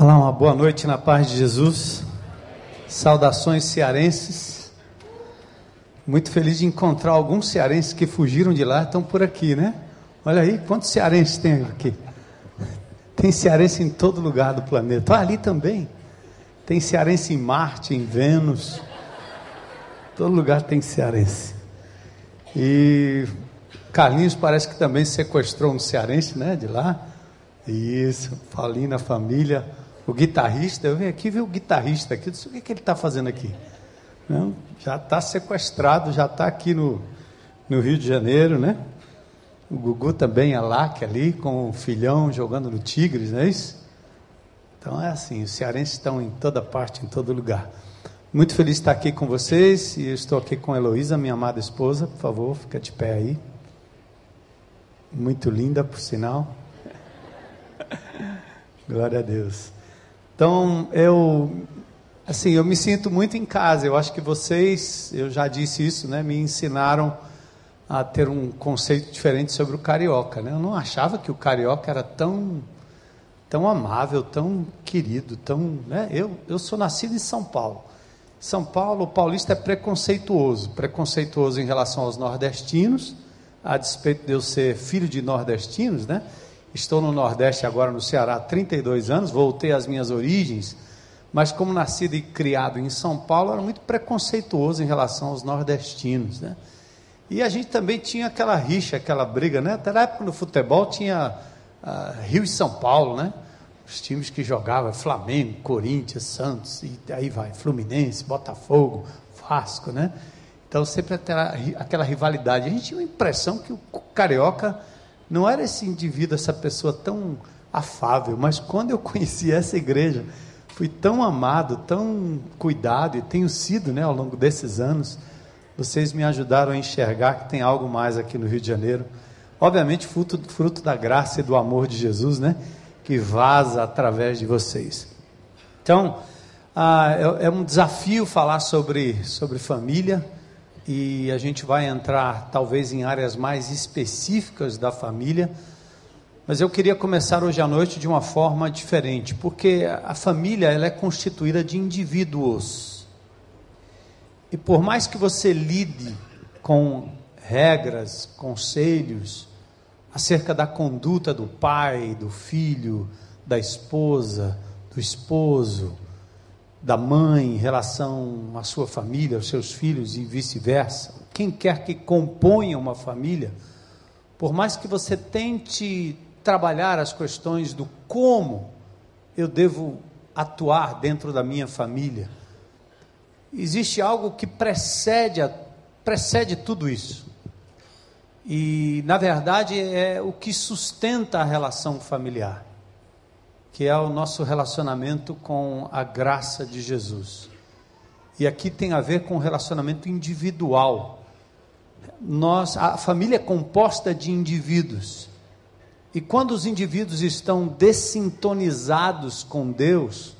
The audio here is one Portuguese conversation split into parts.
Olá, uma boa noite na paz de Jesus. Saudações cearenses. Muito feliz de encontrar alguns cearenses que fugiram de lá, estão por aqui, né? Olha aí, quantos cearenses tem aqui? Tem cearense em todo lugar do planeta. Ah, ali também. Tem cearense em Marte, em Vênus. Todo lugar tem cearense. E Carlinhos parece que também sequestrou um cearense, né? De lá. Isso, Falinho na família o guitarrista, eu vim aqui ver o guitarrista aqui, disse, o que, que ele está fazendo aqui? Não, já está sequestrado, já está aqui no, no Rio de Janeiro, né? O Gugu também é lá, que é ali, com o filhão jogando no Tigres, não é isso? Então é assim, os cearenses estão em toda parte, em todo lugar. Muito feliz de estar aqui com vocês, e estou aqui com a Heloísa, minha amada esposa, por favor, fica de pé aí. Muito linda, por sinal. Glória a Deus. Então, eu assim, eu me sinto muito em casa. Eu acho que vocês, eu já disse isso, né, me ensinaram a ter um conceito diferente sobre o carioca, né? Eu não achava que o carioca era tão tão amável, tão querido, tão, né? Eu eu sou nascido em São Paulo. São Paulo, o paulista é preconceituoso, preconceituoso em relação aos nordestinos, a despeito de eu ser filho de nordestinos, né? Estou no Nordeste agora, no Ceará, há 32 anos, voltei às minhas origens, mas como nascido e criado em São Paulo, era muito preconceituoso em relação aos nordestinos, né? E a gente também tinha aquela rixa, aquela briga, né? Até na época no futebol tinha uh, Rio e São Paulo, né? Os times que jogavam, Flamengo, Corinthians, Santos, e aí vai, Fluminense, Botafogo, Vasco, né? Então sempre aquela, aquela rivalidade. A gente tinha a impressão que o carioca não era esse indivíduo, essa pessoa tão afável, mas quando eu conheci essa igreja, fui tão amado, tão cuidado e tenho sido, né, ao longo desses anos. Vocês me ajudaram a enxergar que tem algo mais aqui no Rio de Janeiro. Obviamente, fruto, fruto da graça e do amor de Jesus, né, que vaza através de vocês. Então, ah, é, é um desafio falar sobre, sobre família e a gente vai entrar talvez em áreas mais específicas da família. Mas eu queria começar hoje à noite de uma forma diferente, porque a família ela é constituída de indivíduos. E por mais que você lide com regras, conselhos acerca da conduta do pai, do filho, da esposa, do esposo, da mãe em relação à sua família, aos seus filhos e vice-versa. Quem quer que componha uma família, por mais que você tente trabalhar as questões do como eu devo atuar dentro da minha família, existe algo que precede, a, precede tudo isso. E, na verdade, é o que sustenta a relação familiar que é o nosso relacionamento com a graça de Jesus. E aqui tem a ver com o relacionamento individual. Nós, a família é composta de indivíduos. E quando os indivíduos estão dessintonizados com Deus,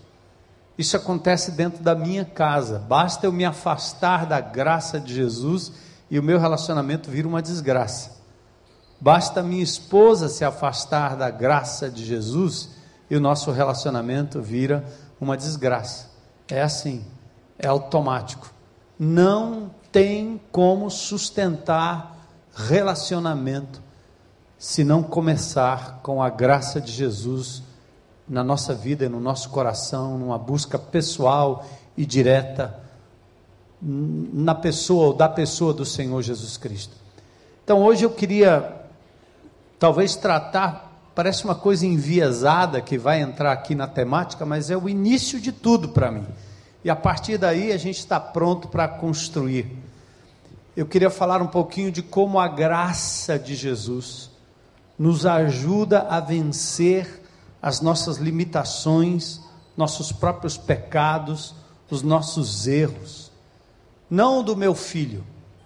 isso acontece dentro da minha casa. Basta eu me afastar da graça de Jesus e o meu relacionamento vira uma desgraça. Basta minha esposa se afastar da graça de Jesus e o nosso relacionamento vira uma desgraça. É assim, é automático. Não tem como sustentar relacionamento se não começar com a graça de Jesus na nossa vida e no nosso coração, numa busca pessoal e direta na pessoa ou da pessoa do Senhor Jesus Cristo. Então hoje eu queria talvez tratar parece uma coisa enviesada que vai entrar aqui na temática, mas é o início de tudo para mim. E a partir daí a gente está pronto para construir. Eu queria falar um pouquinho de como a graça de Jesus nos ajuda a vencer as nossas limitações, nossos próprios pecados, os nossos erros. Não do meu filho,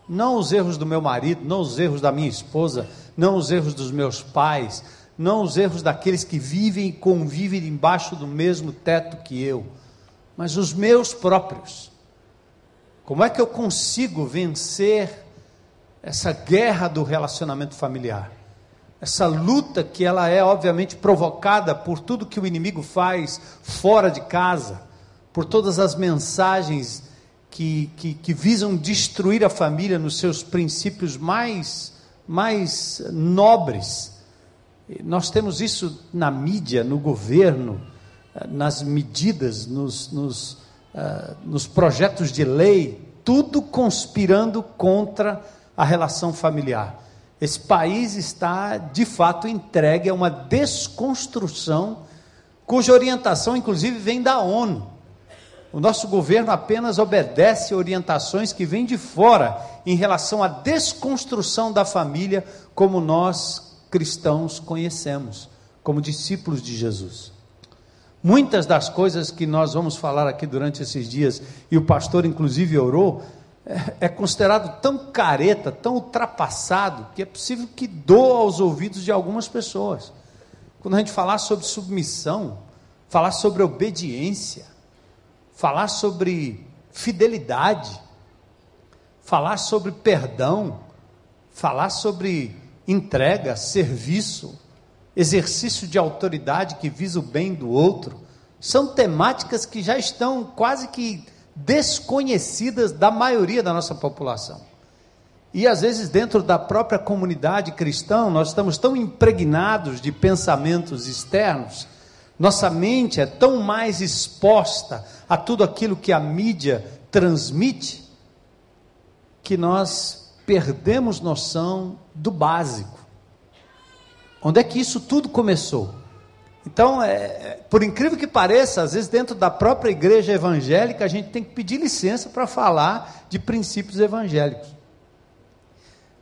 não os erros do meu marido, não os erros da minha esposa, não os erros dos meus pais, não os erros daqueles que vivem e convivem embaixo do mesmo teto que eu, mas os meus próprios. Como é que eu consigo vencer essa guerra do relacionamento familiar? essa luta que ela é obviamente provocada por tudo que o inimigo faz fora de casa, por todas as mensagens que, que, que visam destruir a família nos seus princípios mais, mais nobres. Nós temos isso na mídia, no governo, nas medidas, nos, nos, uh, nos projetos de lei, tudo conspirando contra a relação familiar. Esse país está, de fato, entregue a uma desconstrução, cuja orientação, inclusive, vem da ONU. O nosso governo apenas obedece orientações que vêm de fora em relação à desconstrução da família, como nós cristãos conhecemos, como discípulos de Jesus. Muitas das coisas que nós vamos falar aqui durante esses dias, e o pastor inclusive orou, é, é considerado tão careta, tão ultrapassado, que é possível que doa aos ouvidos de algumas pessoas. Quando a gente falar sobre submissão, falar sobre obediência, falar sobre fidelidade, falar sobre perdão, falar sobre entrega, serviço, exercício de autoridade que visa o bem do outro, são temáticas que já estão quase que desconhecidas da maioria da nossa população. E às vezes, dentro da própria comunidade cristã, nós estamos tão impregnados de pensamentos externos, nossa mente é tão mais exposta a tudo aquilo que a mídia transmite, que nós perdemos noção do básico. Onde é que isso tudo começou? Então, é, por incrível que pareça, às vezes dentro da própria igreja evangélica, a gente tem que pedir licença para falar de princípios evangélicos.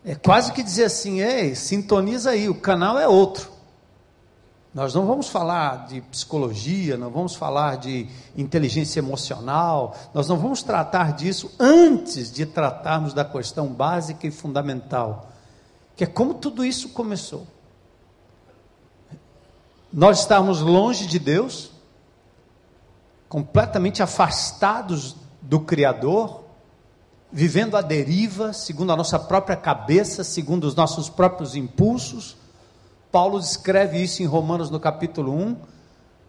É quase que dizer assim, ei, sintoniza aí, o canal é outro. Nós não vamos falar de psicologia, não vamos falar de inteligência emocional, nós não vamos tratar disso antes de tratarmos da questão básica e fundamental, que é como tudo isso começou. Nós estamos longe de Deus, completamente afastados do Criador, vivendo a deriva, segundo a nossa própria cabeça, segundo os nossos próprios impulsos. Paulo descreve isso em Romanos no capítulo 1,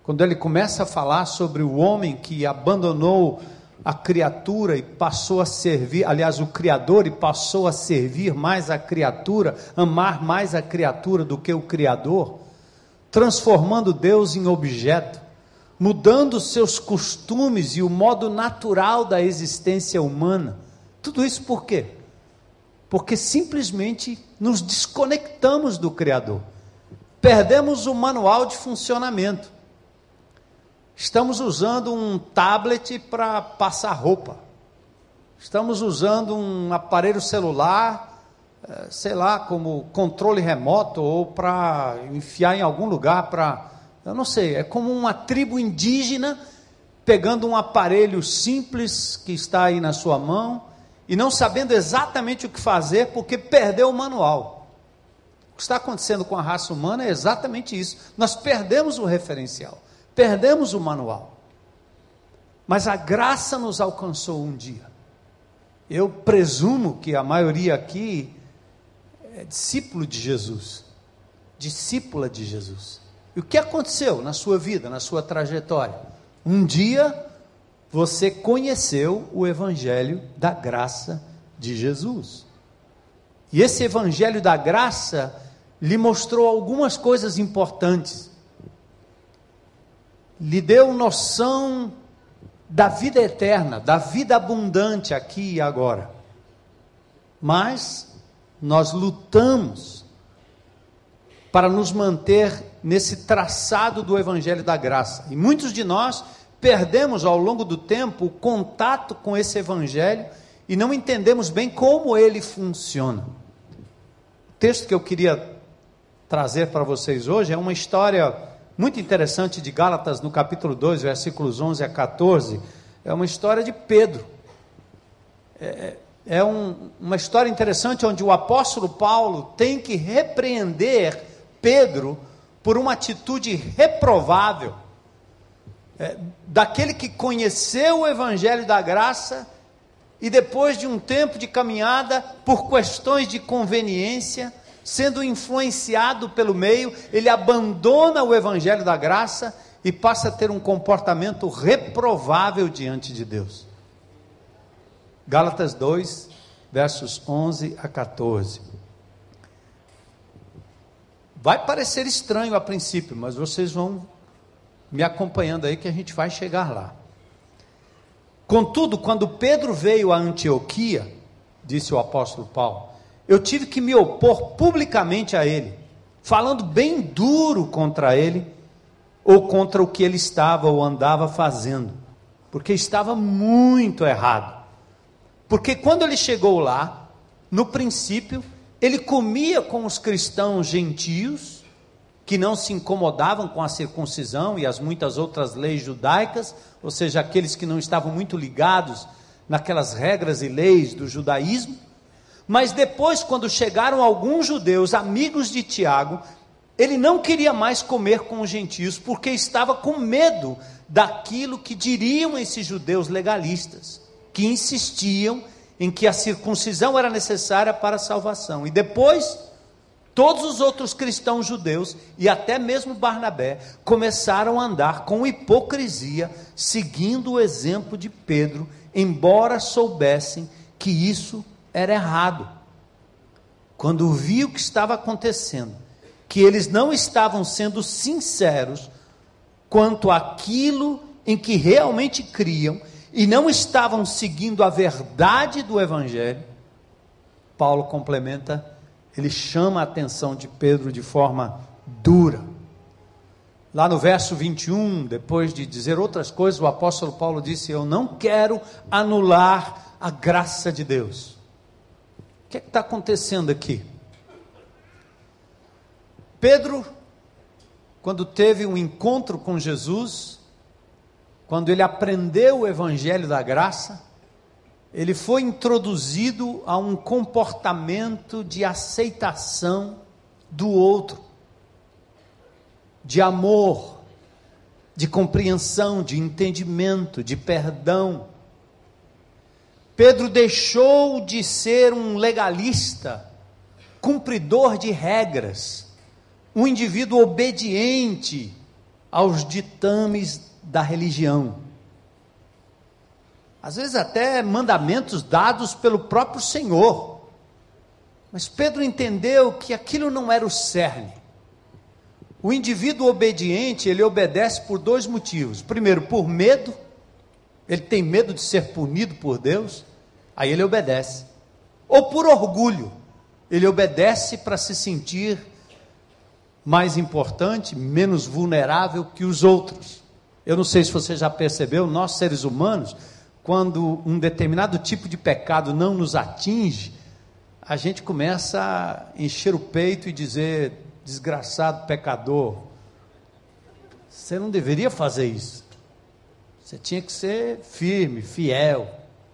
quando ele começa a falar sobre o homem que abandonou a criatura e passou a servir, aliás, o Criador e passou a servir mais a criatura, amar mais a criatura do que o Criador transformando Deus em objeto, mudando seus costumes e o modo natural da existência humana. Tudo isso por quê? Porque simplesmente nos desconectamos do Criador, perdemos o manual de funcionamento. Estamos usando um tablet para passar roupa, estamos usando um aparelho celular eh, sei lá, como controle remoto ou para enfiar em algum lugar para. Eu não sei, é como uma tribo indígena pegando um aparelho simples que está aí na sua mão e não sabendo exatamente o que fazer porque perdeu o manual. Que está acontecendo com a raça humana é exatamente isso. Nós perdemos o referencial, perdemos o manual. Mas a graça nos alcançou um dia. Eu presumo que a maioria aqui é discípulo de Jesus, discípula de Jesus. E o que aconteceu na sua vida, na sua trajetória? Um dia você conheceu o Evangelho da graça de Jesus. E esse Evangelho da graça lhe mostrou algumas coisas importantes. Lhe deu noção da vida eterna, da vida abundante aqui e agora. Mas nós lutamos para nos manter nesse traçado do Evangelho da Graça. E muitos de nós perdemos ao longo do tempo o contato com esse Evangelho e não entendemos bem como ele funciona. O texto que eu queria trazer para vocês hoje é uma história muito interessante de Gálatas, no capítulo 2, versículos 11 a 14. É uma história de Pedro. É, é um, uma história interessante onde o apóstolo Paulo tem que repreender Pedro por uma atitude reprovável. É, daquele que conheceu o evangelho da graça e depois de um tempo de caminhada, por questões de conveniência, sendo influenciado pelo meio, ele abandona o evangelho da graça e passa a ter um comportamento reprovável diante de Deus. Gálatas 2, versos 11 a 14. Vai parecer estranho a princípio, mas vocês vão me acompanhando aí que a gente vai chegar lá. Contudo, quando Pedro veio a Antioquia, disse o apóstolo Paulo, eu tive que me opor publicamente a ele, falando bem duro contra ele, ou contra o que ele estava ou andava fazendo, porque estava muito errado. Porque quando ele chegou lá, no princípio, ele comia com os cristãos gentios, que não se incomodavam com a circuncisão e as muitas outras leis judaicas, ou seja, aqueles que não estavam muito ligados naquelas regras e leis do judaísmo. Mas depois, quando chegaram alguns judeus, amigos de Tiago, ele não queria mais comer com os gentios, porque estava com medo daquilo que diriam esses judeus legalistas, que insistiam em que a circuncisão era necessária para a salvação. E depois, todos os outros cristãos judeus, e até mesmo Barnabé, começaram a andar com hipocrisia, seguindo o exemplo de Pedro, embora soubessem que isso era errado. Quando viu o que estava acontecendo, que eles não estavam sendo sinceros quanto àquilo em que realmente criam e não estavam seguindo a verdade do Evangelho, Paulo complementa, ele chama a atenção de Pedro de forma dura. Lá no verso 21, depois de dizer outras coisas, o apóstolo Paulo disse: Eu não quero anular a graça de Deus. Que é está acontecendo aqui? Pedro, quando teve um encontro com Jesus, quando ele aprendeu o evangelho da graça, ele foi introduzido a um comportamento de aceitação do outro, de amor, de compreensão, de entendimento, de perdão. Pedro deixou de ser um legalista, cumpridor de regras, um indivíduo obediente aos ditames da religião. Às vezes, até mandamentos dados pelo próprio Senhor. Mas Pedro entendeu que aquilo não era o cerne. O indivíduo obediente, ele obedece por dois motivos. Primeiro, por medo, ele tem medo de ser punido por Deus, aí ele obedece. Ou por orgulho, ele obedece para se sentir mais importante, menos vulnerável que os outros. Eu não sei se você já percebeu, nós seres humanos, quando um determinado tipo de pecado não nos atinge, a gente começa a encher o peito e dizer: desgraçado pecador, você não deveria fazer isso. Você tinha que ser firme, fiel,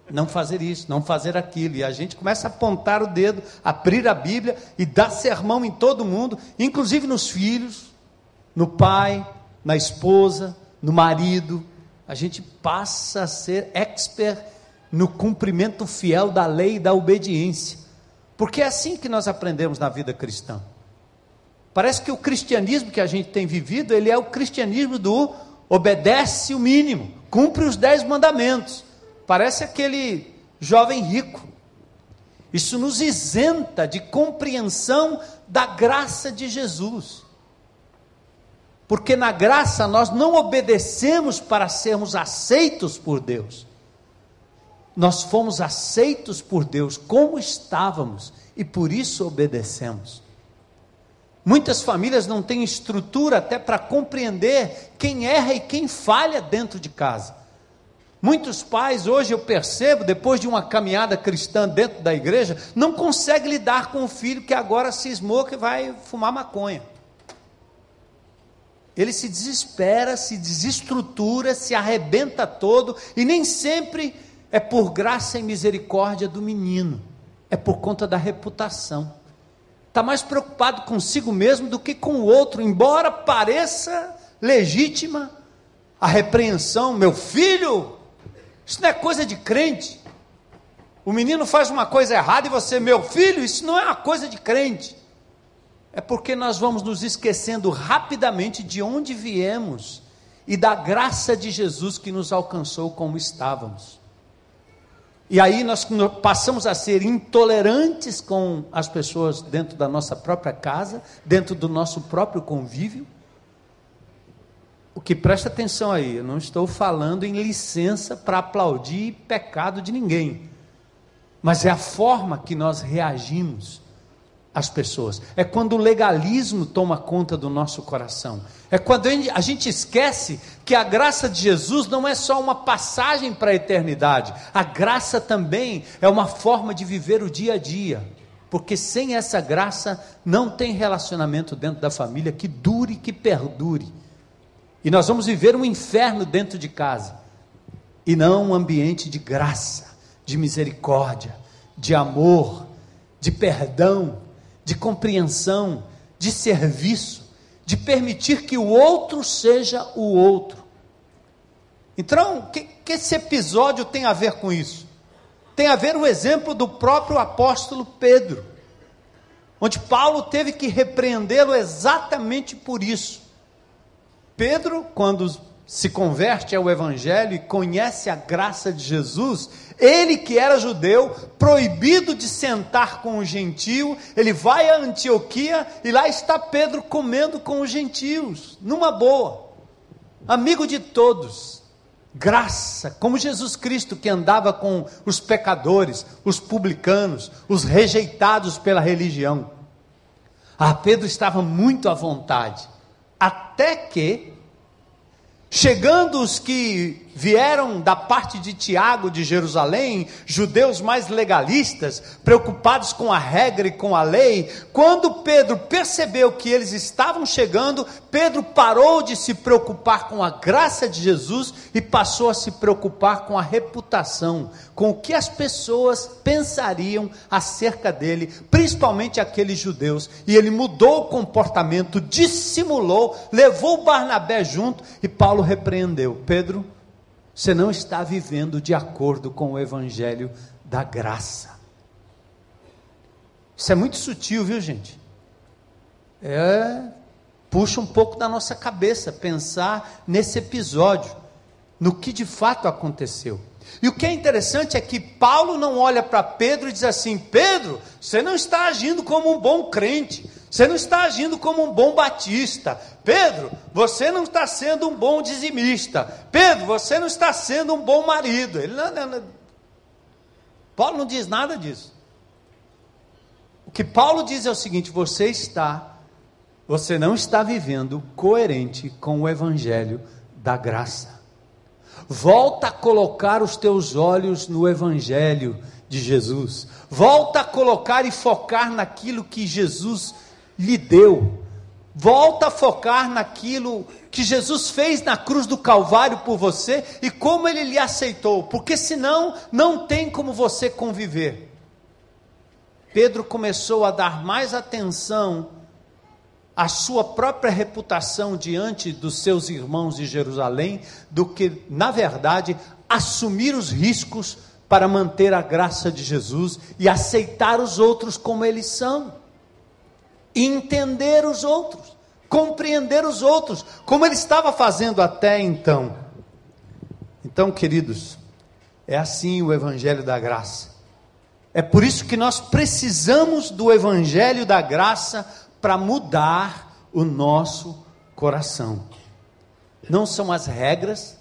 não fazer isso, não fazer aquilo. E a gente começa a apontar o dedo, abrir a Bíblia e dar sermão em todo mundo, inclusive nos filhos, no pai, na esposa, no marido, a gente passa a ser expert no cumprimento fiel da lei e da obediência. Porque é assim que nós aprendemos na vida cristã. Parece que o cristianismo que a gente tem vivido, ele é o cristianismo do obedece o mínimo, cumpre os dez mandamentos. Parece aquele jovem rico. Isso nos isenta de compreensão da graça de Jesus. Porque na graça nós não obedecemos para sermos aceitos por Deus. Nós fomos aceitos por Deus como estávamos e por isso obedecemos. Muitas famílias não têm estrutura até para compreender quem erra e quem falha dentro de casa. Muitos pais, hoje eu percebo, depois de uma caminhada cristã dentro da igreja, não conseguem lidar com o filho que agora cismou que vai fumar maconha ele se desespera, se desestrutura, se arrebenta todo, e nem sempre é por graça e misericórdia do menino, é por conta da reputação. Está mais preocupado consigo mesmo do que com o outro, embora pareça legítima a repreensão. Meu filho, isso não é coisa de crente. O menino faz uma coisa errada e você, meu filho, isso não é uma coisa de crente. é porque nós vamos nos esquecendo rapidamente de onde viemos e da graça de Jesus que nos alcançou como estávamos. E aí nós passamos a ser intolerantes com as pessoas dentro da nossa própria casa, dentro do nosso próprio convívio. O que presta atenção aí, eu não estou falando em licença para aplaudir pecado de ninguém, mas é a forma que nós reagimos as pessoas. É quando o legalismo toma conta do nosso coração. É quando a gente esquece que a graça de Jesus não é só uma passagem para a eternidade. A graça também é uma forma de viver o dia a dia. Porque sem essa graça não tem relacionamento dentro da família que dure, que perdure. E nós vamos viver um inferno dentro de casa. E não um ambiente de graça, de misericórdia, de amor, de perdão, de compreensão, de serviço, de permitir que o outro seja o outro. Então, o que, que esse episódio tem a ver com isso? Tem a ver o exemplo do próprio apóstolo Pedro, onde Paulo teve que repreendê-lo exatamente por isso. Pedro, quando se converte ao Evangelho e conhece a graça de Jesus, ele que era judeu, proibido de sentar com o gentio, ele vai a Antioquia e lá está Pedro comendo com os gentios, numa boa, amigo de todos, graça, como Jesus Cristo que andava com os pecadores, os publicanos, os rejeitados pela religião. Ah, Pedro estava muito à vontade, até que Chegando os que vieram da parte de Tiago de Jerusalém, judeus mais legalistas, preocupados com a regra e com a lei, quando Pedro percebeu que eles estavam chegando, Pedro parou de se preocupar com a graça de Jesus e passou a se preocupar com a reputação, com o que as pessoas pensariam acerca dele, principalmente aqueles judeus. E ele mudou o comportamento, dissimulou, levou Barnabé junto e Paulo repreendeu: Pedro, você não está vivendo de acordo com o evangelho da graça. Isso é muito sutil, viu, gente? É, puxa um pouco da nossa cabeça pensar nesse episódio, no que de fato aconteceu. E o que é interessante é que Paulo não olha para Pedro e diz assim: Pedro, você não está agindo como um bom crente, você não está agindo como um bom batista. Pedro, você não está sendo um bom dizimista. Pedro, você não está sendo um bom marido. Ele não, não, não. Paulo não diz nada disso. O que Paulo diz é o seguinte: você está, você não está vivendo coerente com o evangelho da graça. Volta a colocar os teus olhos no evangelho de Jesus. Volta a colocar e focar naquilo que Jesus lhe deu. Volta a focar naquilo que Jesus fez na cruz do Calvário por você e como ele lhe aceitou, porque senão não tem como você conviver. Pedro começou a dar mais atenção à sua própria reputação diante dos seus irmãos de Jerusalém do que, na verdade, assumir os riscos para manter a graça de Jesus e aceitar os outros como eles são entender os outros, compreender os outros, como ele estava fazendo até então. Então, queridos, é assim o Evangelho da Graça. É por isso que nós precisamos do Evangelho da Graça para mudar o nosso coração. Não são as regras,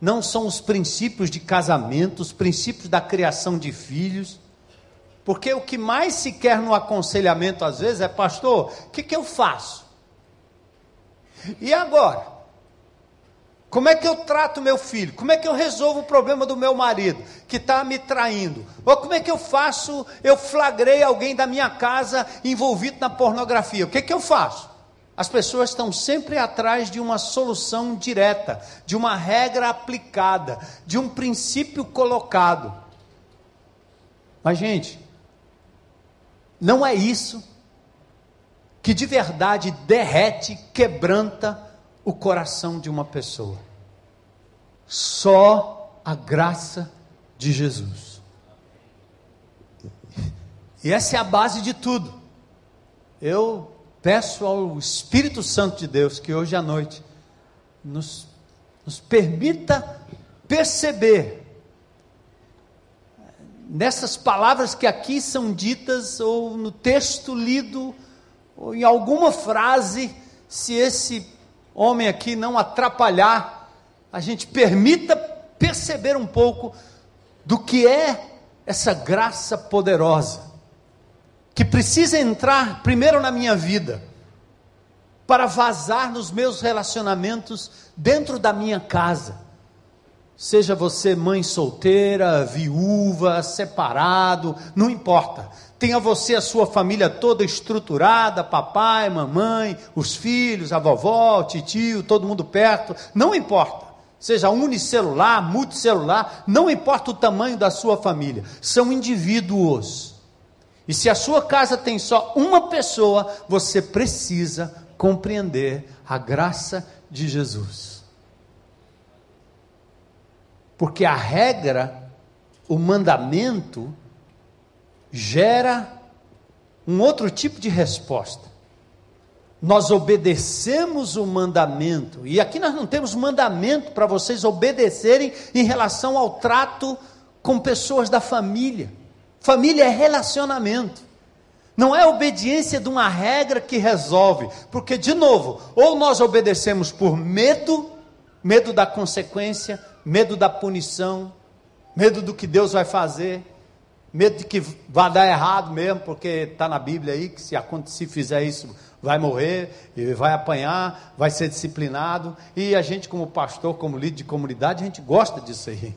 não são os princípios de casamento, os princípios da criação de filhos, porque o que mais se quer no aconselhamento às vezes é, pastor, o que, que eu faço? E agora? Como é que eu trato meu filho? Como é que eu resolvo o problema do meu marido que está me traindo? Ou como é que eu faço? Eu flagrei alguém da minha casa envolvido na pornografia. O que, que eu faço? As pessoas estão sempre atrás de uma solução direta, de uma regra aplicada, de um princípio colocado. Mas, gente, não é isso que de verdade derrete, quebranta o coração de uma pessoa. Só a graça de Jesus. E essa é a base de tudo. eu peço ao Espírito Santo de Deus que hoje à noite nos, nos permita perceber nessas palavras que aqui são ditas, ou no texto lido, ou em alguma frase, se esse homem aqui não atrapalhar, a gente permita perceber um pouco do que é essa graça poderosa, que precisa entrar primeiro na minha vida, para vazar nos meus relacionamentos dentro da minha casa Seja você mãe solteira, viúva, separado, não importa. Tenha você a sua família toda estruturada, papai, mamãe, os filhos, a vovó, o tio, todo mundo perto, não importa. Seja unicelular, multicelular, não importa o tamanho da sua família, são indivíduos. E se a sua casa tem só uma pessoa, você precisa compreender a graça de Jesus. Porque a regra, o mandamento, gera um outro tipo de resposta. Nós obedecemos o mandamento, e aqui nós não temos mandamento para vocês obedecerem em relação ao trato com pessoas da família. Família é relacionamento. Não é obediência de uma regra que resolve, porque, de novo, ou nós obedecemos por medo, medo da consequência, medo da punição, medo do que Deus vai fazer, medo de que vai dar errado mesmo, porque está na Bíblia aí que se acontecer, fizer isso, vai morrer, vai apanhar, vai ser disciplinado. E a gente, como pastor, como líder de comunidade, a gente gosta disso aí.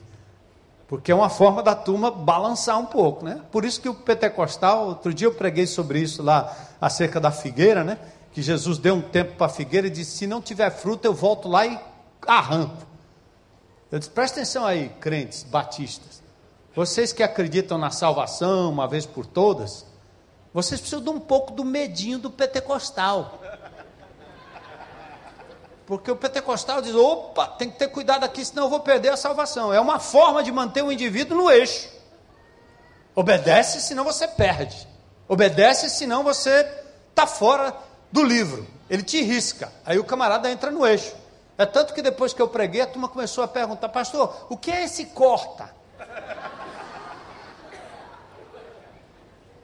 Porque é uma forma da turma balançar um pouco, né? Por isso que o pentecostal, outro dia eu preguei sobre isso lá, acerca da figueira, né? Que Jesus deu um tempo para a figueira e disse: se não tiver fruta, eu volto lá e arranco. Eu disse: presta atenção aí, crentes batistas. Vocês que acreditam na salvação uma vez por todas, vocês precisam de um pouco do medinho do pentecostal. Porque o pentecostal diz: opa, tem que ter cuidado aqui, senão eu vou perder a salvação. É uma forma de manter o indivíduo no eixo. Obedece, senão você perde. Obedece, senão você está fora do livro. Ele te risca. Aí o camarada entra no eixo. É tanto que depois que eu preguei, a turma começou a perguntar, pastor, o que é esse corta?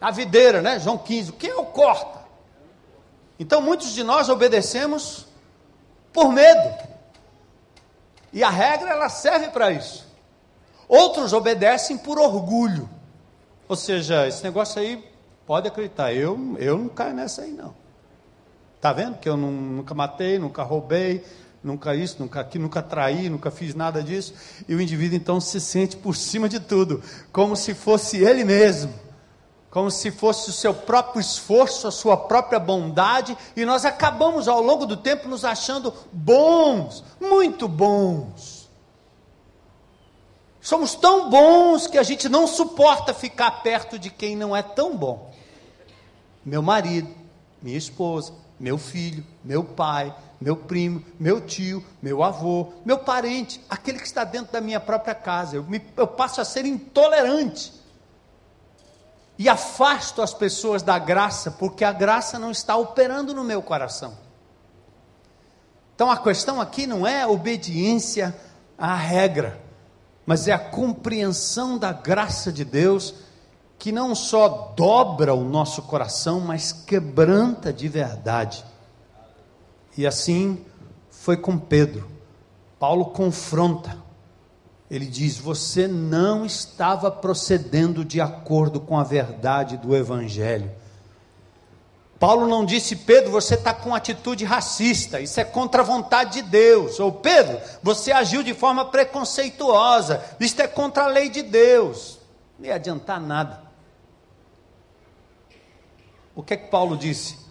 A videira, né? João 15, o que é o corta? Então muitos de nós obedecemos por medo. E a regra ela serve para isso. Outros obedecem por orgulho. Ou seja, esse negócio aí, pode acreditar, eu, eu não caio nessa aí não. Tá vendo que eu não, nunca matei, nunca roubei, nunca isso, nunca aquilo, nunca traí, nunca fiz nada disso. E o indivíduo então se sente por cima de tudo, como se fosse ele mesmo, como se fosse o seu próprio esforço, a sua própria bondade, e nós acabamos ao longo do tempo nos achando bons, muito bons. Somos tão bons que a gente não suporta ficar perto de quem não é tão bom. Meu marido, minha esposa, meu filho, meu pai, meu primo, meu tio, meu avô, meu parente, aquele que está dentro da minha própria casa. Eu, me, eu passo a ser intolerante. E afasto as pessoas da graça, porque a graça não está operando no meu coração. Então a questão aqui não é obediência à regra, mas é a compreensão da graça de Deus que não só dobra o nosso coração, mas quebranta de verdade. E assim foi com Pedro. Paulo confronta. Ele diz: Você não estava procedendo de acordo com a verdade do Evangelho. Paulo não disse, Pedro, você está com atitude racista, isso é contra a vontade de Deus. Ou Pedro, você agiu de forma preconceituosa, isso é contra a lei de Deus. Não ia adiantar nada. O que é que Paulo disse?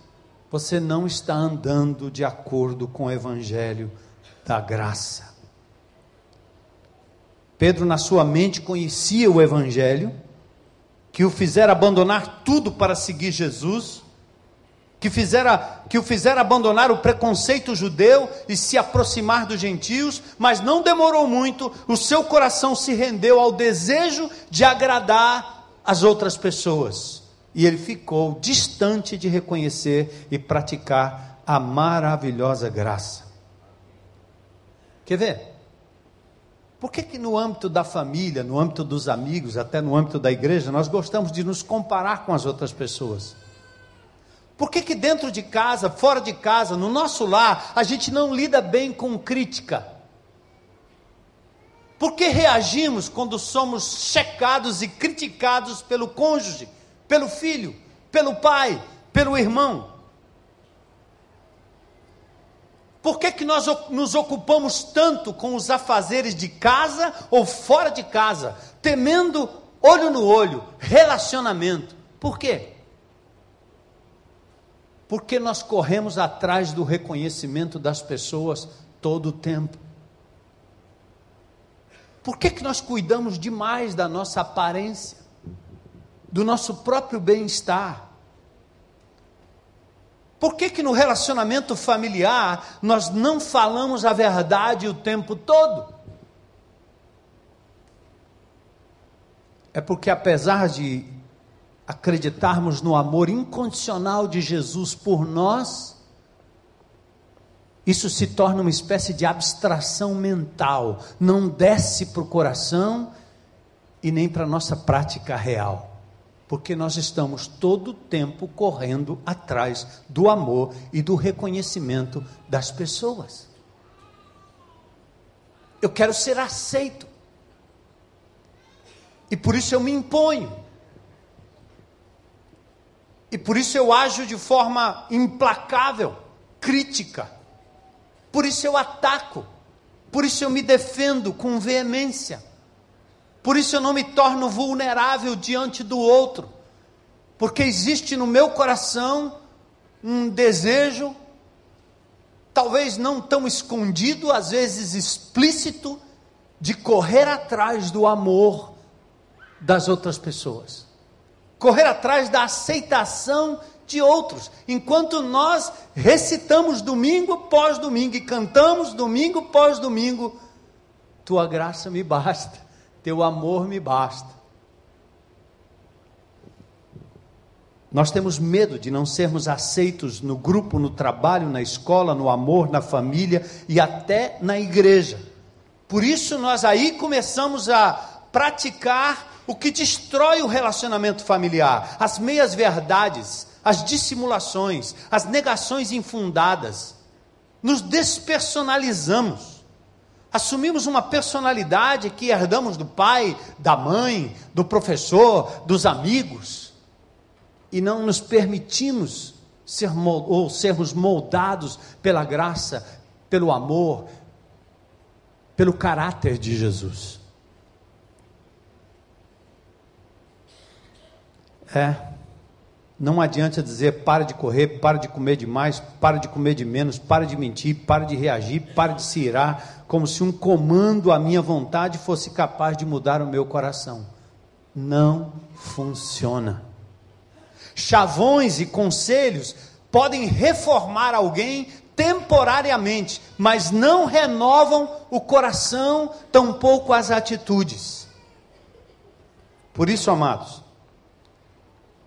você não está andando de acordo com o evangelho da graça. Pedro, na sua mente, conhecia o evangelho, que o fizera abandonar tudo para seguir Jesus, que, fizera, que o fizera abandonar o preconceito judeu e se aproximar dos gentios, mas não demorou muito, o seu coração se rendeu ao desejo de agradar as outras pessoas. E ele ficou distante de reconhecer e praticar a maravilhosa graça. Quer ver? Por que, que no âmbito da família, no âmbito dos amigos, até no âmbito da igreja, nós gostamos de nos comparar com as outras pessoas? Por que, que dentro de casa, fora de casa, no nosso lar, a gente não lida bem com crítica? Por que reagimos quando somos checados e criticados pelo cônjuge, pelo filho, pelo pai, pelo irmão? Por que, que nós nos ocupamos tanto com os afazeres de casa ou fora de casa, temendo olho no olho, relacionamento? Por quê? Porque nós corremos atrás do reconhecimento das pessoas todo o tempo. Por que, que nós cuidamos demais da nossa aparência, do nosso próprio bem-estar? Por que, que no relacionamento familiar nós não falamos a verdade o tempo todo? É porque, apesar de acreditarmos no amor incondicional de Jesus por nós, isso se torna uma espécie de abstração mental, não desce para o coração e nem para a nossa prática real porque nós estamos todo o tempo correndo atrás do amor e do reconhecimento das pessoas. Eu quero ser aceito. E por isso eu me imponho. E por isso eu ajo de forma implacável, crítica. Por isso eu ataco. Por isso eu me defendo com veemência. Por isso eu não me torno vulnerável diante do outro, porque existe no meu coração um desejo, talvez não tão escondido, às vezes explícito, de correr atrás do amor das outras pessoas, correr atrás da aceitação de outros, enquanto nós recitamos domingo após domingo e cantamos domingo após domingo, tua graça me basta teu amor me basta. Nós temos medo de não sermos aceitos no grupo, no trabalho, na escola, no amor, na família e até na igreja. Por isso nós aí começamos a praticar o que destrói o relacionamento familiar, as meias verdades, as dissimulações, as negações infundadas. Nos despersonalizamos. Assumimos uma personalidade que herdamos do pai, da mãe, do professor, dos amigos, e não nos permitimos ser, ou sermos moldados pela graça, pelo amor, pelo caráter de Jesus. É. Não adianta dizer para de correr, para de comer demais, para de comer de menos, para de mentir, para de reagir, para de se irar, como se um comando à minha vontade fosse capaz de mudar o meu coração. Não funciona. Chavões e conselhos podem reformar alguém temporariamente, mas não renovam o coração, tampouco as atitudes. Por isso, amados,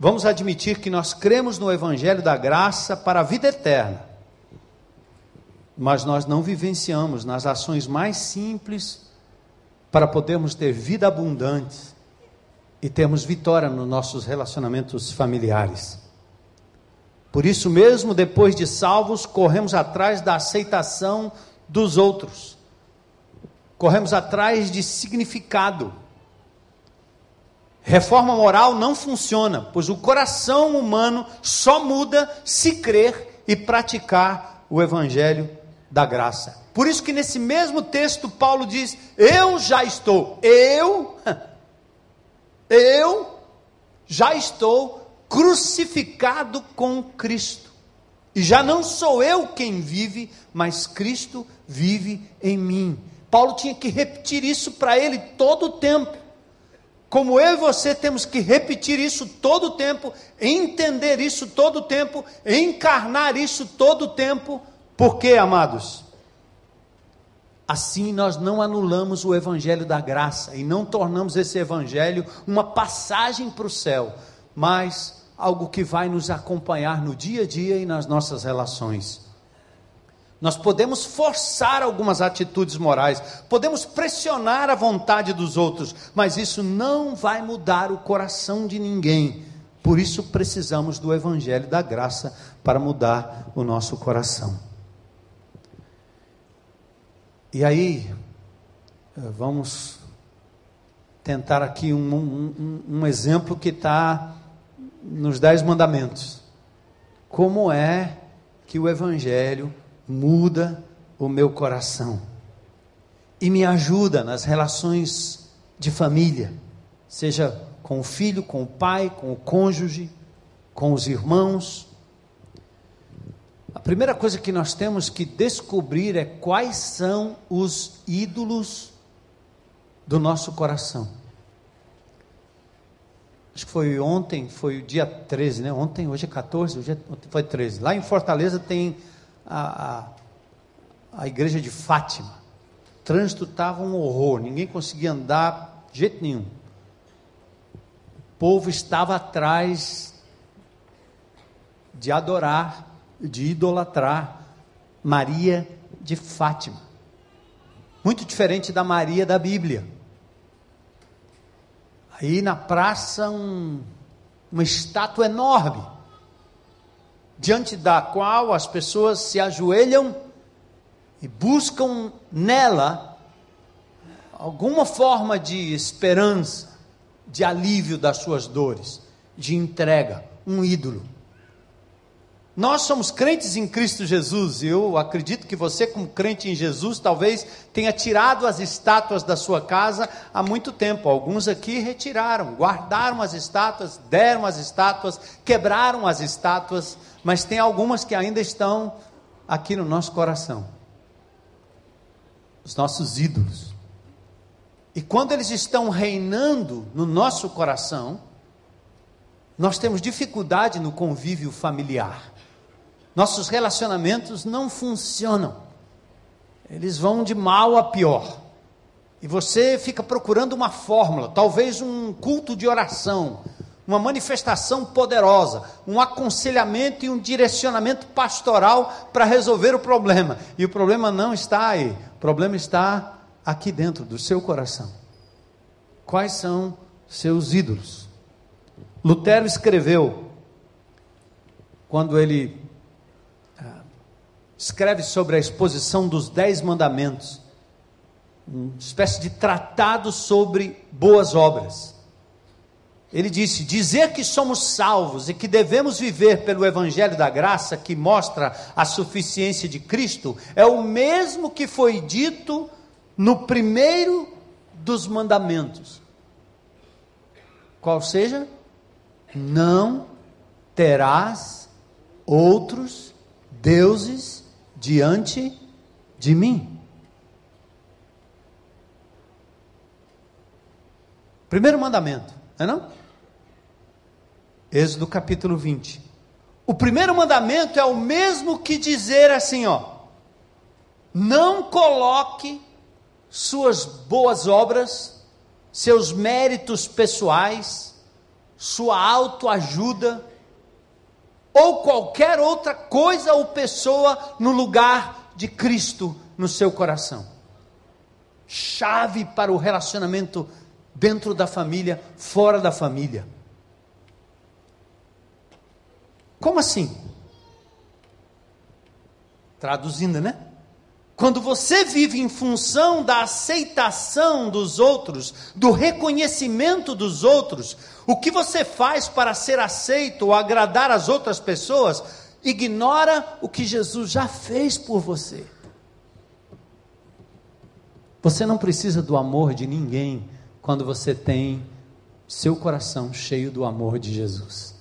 vamos admitir que nós cremos no Evangelho da graça para a vida eterna, mas nós não vivenciamos nas ações mais simples para podermos ter vida abundante e termos vitória nos nossos relacionamentos familiares. Por isso mesmo, depois de salvos, corremos atrás da aceitação dos outros, corremos atrás de significado Reforma moral não funciona, pois o coração humano só muda se crer e praticar o evangelho da graça. Por isso que nesse mesmo texto Paulo diz: "Eu já estou, eu eu já estou crucificado com Cristo. E já não sou eu quem vive, mas Cristo vive em mim." Paulo tinha que repetir isso para ele todo o tempo. Como eu e você temos que repetir isso todo o tempo, entender isso todo o tempo, encarnar isso todo o tempo, porque, amados, assim nós não anulamos o evangelho da graça e não tornamos esse evangelho uma passagem para o céu, mas algo que vai nos acompanhar no dia a dia e nas nossas relações. Nós podemos forçar algumas atitudes morais, podemos pressionar a vontade dos outros, mas isso não vai mudar o coração de ninguém. Por isso precisamos do Evangelho da Graça para mudar o nosso coração. E aí, eh, vamos tentar aqui um, um, um exemplo que está nos Dez Mandamentos. Como é que o Evangelho muda o meu coração e me ajuda nas relações de família, seja com o filho, com o pai, com o cônjuge, com os irmãos. A primeira coisa que nós temos que descobrir é quais são os ídolos do nosso coração. Acho que foi ontem, foi o dia 13, né? Ontem, hoje é 14, hoje é, foi 13. Lá em Fortaleza tem a, a, a igreja de Fátima. O trânsito estava um horror, ninguém conseguia andar de jeito nenhum. O povo estava atrás de adorar, de idolatrar Maria de Fátima. Muito diferente da Maria da Bíblia. Aí na praça, um, uma estátua enorme diante da qual as pessoas se ajoelham e buscam nela alguma forma de esperança, de alívio das suas dores, de entrega, um ídolo. Nós somos crentes em Cristo Jesus, e eu acredito que você, como crente em Jesus, talvez tenha tirado as estátuas da sua casa há muito tempo. Alguns aqui retiraram, guardaram as estátuas, deram as estátuas, quebraram as estátuas, mas tem algumas que ainda estão aqui no nosso coração os nossos ídolos. E quando eles estão reinando no nosso coração, nós temos dificuldade no convívio familiar. Nossos relacionamentos não funcionam. Eles vão de mal a pior. E você fica procurando uma fórmula, talvez um culto de oração, uma manifestação poderosa, um aconselhamento e um direcionamento pastoral para resolver o problema. E o problema não está aí, o problema está aqui dentro do seu coração. Quais são seus ídolos? Lutero escreveu, quando ele escreve sobre a exposição dos Dez Mandamentos, uma espécie de tratado sobre boas obras. Ele disse: dizer que somos salvos e que devemos viver pelo Evangelho da Graça, que mostra a suficiência de Cristo, é o mesmo que foi dito no primeiro dos mandamentos. Qual seja? Não terás outros deuses diante de mim. Primeiro mandamento, não é não? Êxodo capítulo 20. O primeiro mandamento é o mesmo que dizer assim, ó: Não coloque suas boas obras, seus méritos pessoais, sua autoajuda ou qualquer outra coisa ou pessoa no lugar de Cristo no seu coração. Chave para o relacionamento dentro da família, fora da família. Como assim? Traduzindo, né? Quando você vive em função da aceitação dos outros, do reconhecimento dos outros, o que você faz para ser aceito ou agradar as outras pessoas, ignora o que Jesus já fez por você. Você não precisa do amor de ninguém quando você tem seu coração cheio do amor de Jesus.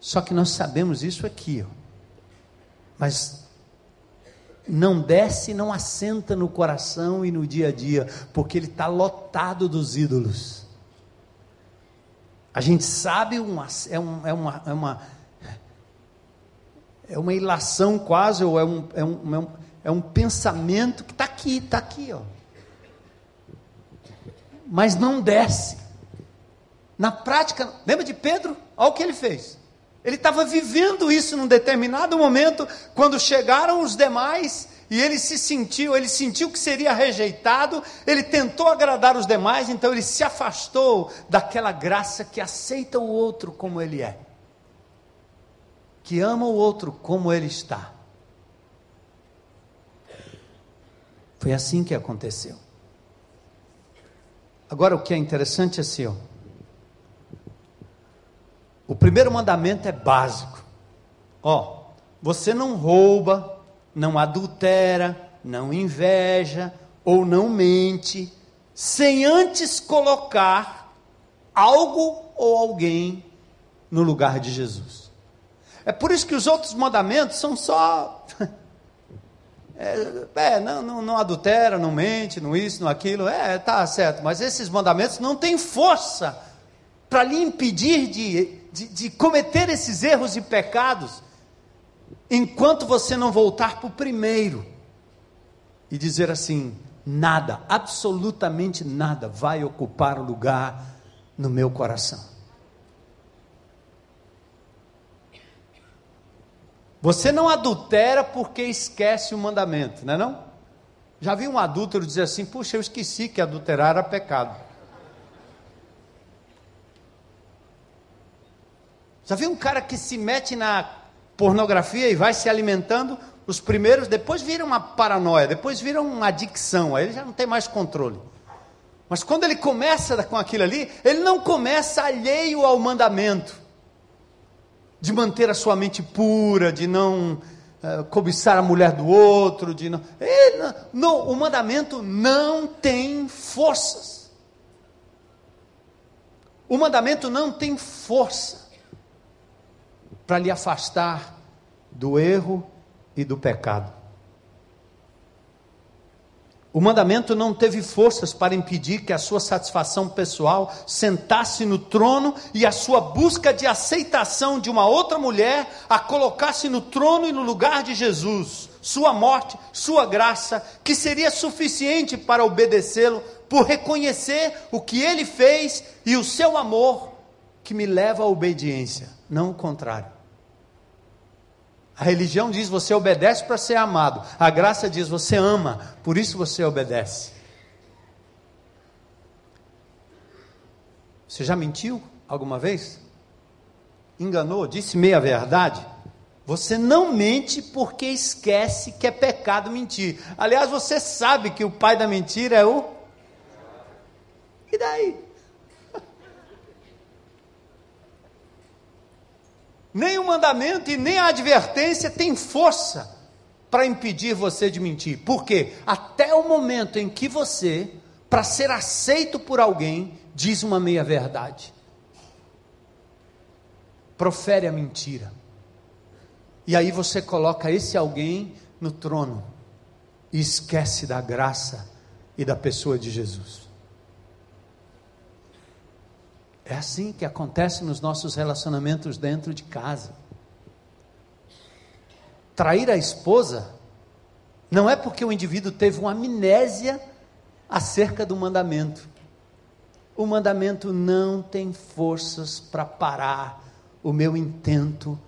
Só que nós sabemos isso aqui, ó. mas não desce, não assenta no coração e no dia a dia, porque ele está lotado dos ídolos. A gente sabe, uma, é, um, é, uma, é, uma, é uma ilação quase, ou é um, é um, é um, é um pensamento que está aqui, está aqui, ó. mas não desce. Na prática, lembra de Pedro? Olha o que ele fez. Ele estava vivendo isso num determinado momento, quando chegaram os demais e ele se sentiu, ele sentiu que seria rejeitado, ele tentou agradar os demais, então ele se afastou daquela graça que aceita o outro como ele é, que ama o outro como ele está. Foi assim que aconteceu. Agora o que é interessante é assim, ó, o primeiro mandamento é básico. Ó, você não rouba, não adultera, não inveja ou não mente, sem antes colocar algo ou alguém no lugar de Jesus. É por isso que os outros mandamentos são só. É, é não, não, não, adultera, não mente, não isso, não aquilo. É, tá certo, mas esses mandamentos não têm força para lhe impedir de, de, de cometer esses erros e pecados enquanto você não voltar para o primeiro e dizer assim: nada, absolutamente nada vai ocupar o lugar no meu coração. Você não adultera porque esquece o mandamento, não é não? Já vi um adúltero dizer assim: puxa, eu esqueci que adulterar era pecado. Já viu um cara que se mete na pornografia e vai se alimentando, os primeiros, depois vira uma paranoia, depois vira uma adicção, aí ele já não tem mais controle. Mas quando ele começa com aquilo ali, ele não começa alheio ao mandamento de manter a sua mente pura, de não uh, cobiçar a mulher do outro, de não, não, não. O mandamento não tem forças. O mandamento não tem força para lhe afastar do erro e do pecado. O mandamento não teve forças para impedir que a sua satisfação pessoal sentasse no trono e a sua busca de aceitação de uma outra mulher a colocasse no trono e no lugar de Jesus. Sua morte, sua graça, que seria suficiente para obedecê-lo por reconhecer o que ele fez e o seu amor que me leva à obediência, não o contrário. A religião diz você obedece para ser amado. A graça diz você ama, por isso você obedece. Você já mentiu alguma vez? Enganou? Disse meia verdade? Você não mente porque esquece que é pecado mentir. Aliás, você sabe que o pai da mentira é o. E daí? Nem o mandamento e nem a advertência tem força para impedir você de mentir. Por quê? Até o momento em que você, para ser aceito por alguém, diz uma meia-verdade, profere a mentira. E aí você coloca esse alguém no trono e esquece da graça e da pessoa de Jesus. É assim que acontece nos nossos relacionamentos dentro de casa. Trair a esposa não é porque o indivíduo teve uma amnésia acerca do mandamento. O mandamento não tem forças para parar o meu intento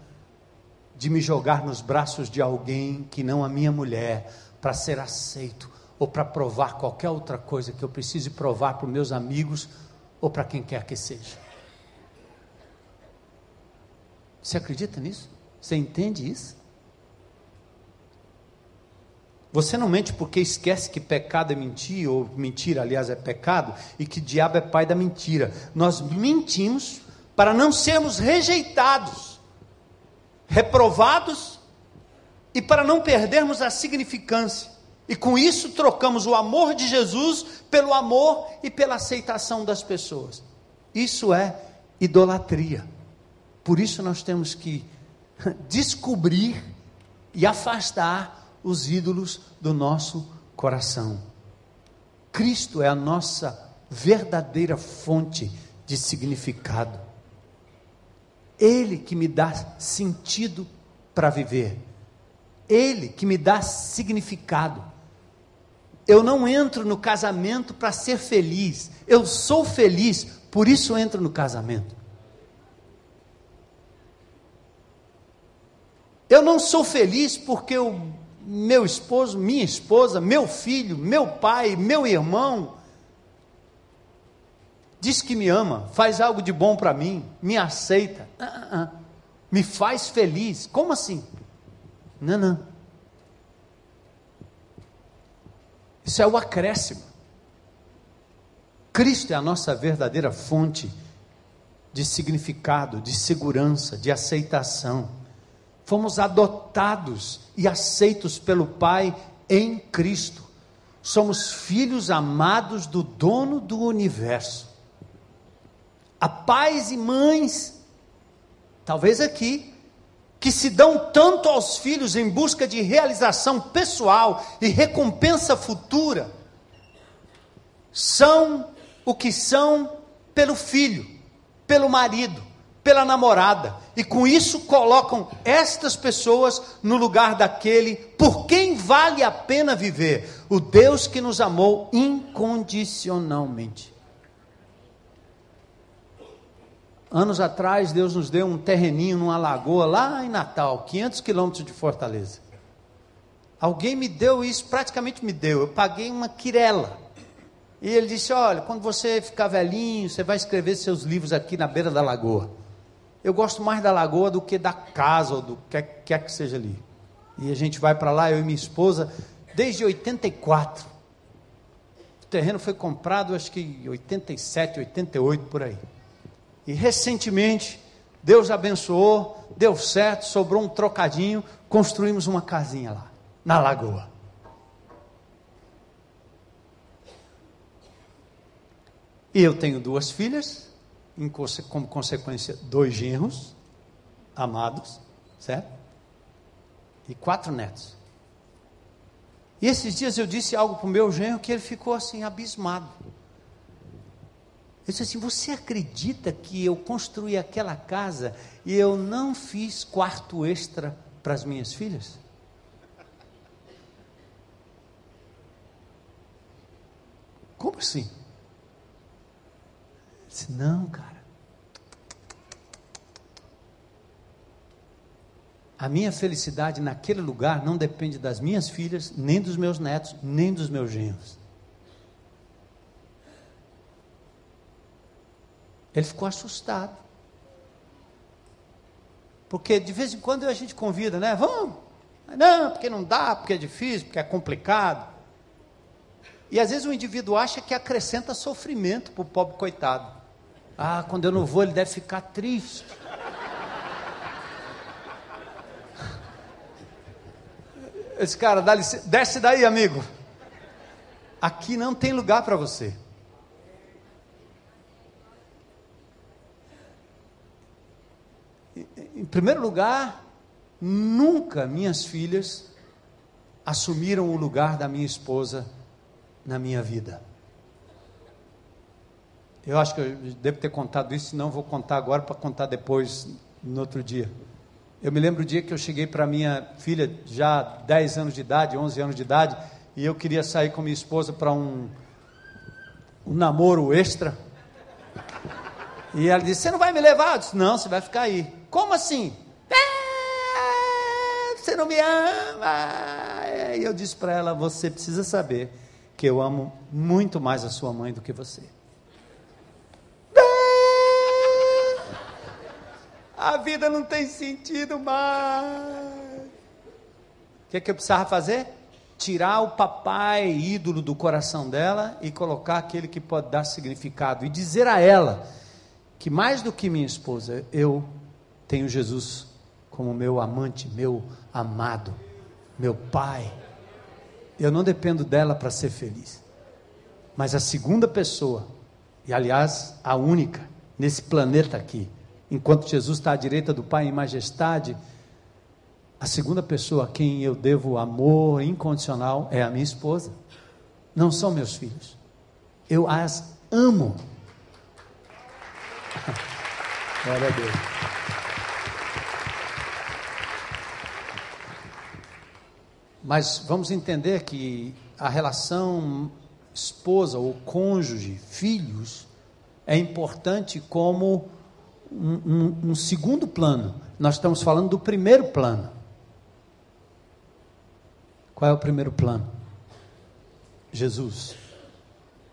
de me jogar nos braços de alguém que não a minha mulher, para ser aceito ou para provar qualquer outra coisa que eu precise provar para os meus amigos ou para quem quer que seja. Você acredita nisso? Você entende isso? Você não mente porque esquece que pecado é mentir, ou mentira, aliás, é pecado, e que diabo é pai da mentira. Nós mentimos para não sermos rejeitados, reprovados e para não perdermos a significância. E com isso trocamos o amor de Jesus pelo amor e pela aceitação das pessoas. Isso é idolatria. Por isso nós temos que descobrir e afastar os ídolos do nosso coração. Cristo é a nossa verdadeira fonte de significado. Ele que me dá sentido para viver. Ele que me dá significado. Eu não entro no casamento para ser feliz. Eu sou feliz, por isso entro no casamento. Eu não sou feliz porque o meu esposo, minha esposa, meu filho, meu pai, meu irmão diz que me ama, faz algo de bom para mim, me aceita, uh, uh, me faz feliz. Como assim? Não, não. Isso é o acréscimo. Cristo é a nossa verdadeira fonte de significado, de segurança, de aceitação. Fomos adotados e aceitos pelo Pai em Cristo. Somos filhos amados do dono do universo. Há pais e mães, talvez aqui, que se dão tanto aos filhos em busca de realização pessoal e recompensa futura, são o que são pelo filho, pelo marido, pela namorada, e com isso colocam estas pessoas no lugar daquele por quem vale a pena viver, o Deus que nos amou incondicionalmente. Anos atrás, Deus nos deu um terreninho numa lagoa lá em Natal, 500 quilômetros de Fortaleza. Alguém me deu isso, praticamente me deu. Eu paguei uma quirela. E ele disse: Olha, quando você ficar velhinho, você vai escrever seus livros aqui na beira da lagoa. Eu gosto mais da lagoa do que da casa ou do que quer que seja ali. E a gente vai para lá, eu e minha esposa, desde 84. O terreno foi comprado, acho que em 87, 88 por aí. E recentemente, Deus abençoou, deu certo, sobrou um trocadinho, construímos uma casinha lá, na lagoa. E eu tenho duas filhas, como consequência, dois genros, amados, certo? E quatro netos. E esses dias eu disse algo para o meu genro que ele ficou assim, abismado. Eu disse assim: Você acredita que eu construí aquela casa e eu não fiz quarto extra para as minhas filhas? Como assim? Eu disse: Não, cara. A minha felicidade naquele lugar não depende das minhas filhas, nem dos meus netos, nem dos meus genros. Ele ficou assustado. Porque de vez em quando a gente convida, né? Vamos. Não, porque não dá, porque é difícil, porque é complicado. E às vezes o indivíduo acha que acrescenta sofrimento para o pobre coitado. Ah, quando eu não vou, ele deve ficar triste. Esse cara, dá desce daí, amigo. Aqui não tem lugar para você. Em primeiro lugar, nunca minhas filhas assumiram o lugar da minha esposa na minha vida. Eu acho que eu devo ter contado isso, não vou contar agora para contar depois, no outro dia. Eu me lembro o dia que eu cheguei para minha filha, já 10 anos de idade, 11 anos de idade, e eu queria sair com minha esposa para um, um namoro extra. E ela disse: Você não vai me levar? Eu disse: Não, você vai ficar aí. Como assim? É, você não me ama. E eu disse para ela: Você precisa saber que eu amo muito mais a sua mãe do que você. É, a vida não tem sentido mais. O que, é que eu precisava fazer? Tirar o papai ídolo do coração dela e colocar aquele que pode dar significado. E dizer a ela que mais do que minha esposa, eu tenho Jesus como meu amante, meu amado, meu pai. Eu não dependo dela para ser feliz. Mas a segunda pessoa, e aliás, a única nesse planeta aqui, enquanto Jesus está à direita do Pai em majestade, a segunda pessoa a quem eu devo amor incondicional é a minha esposa. Não são meus filhos. Eu as amo. Glória a Deus. Mas vamos entender que a relação esposa ou cônjuge, filhos, é importante como um, um, um segundo plano. Nós estamos falando do primeiro plano. Qual é o primeiro plano? Jesus.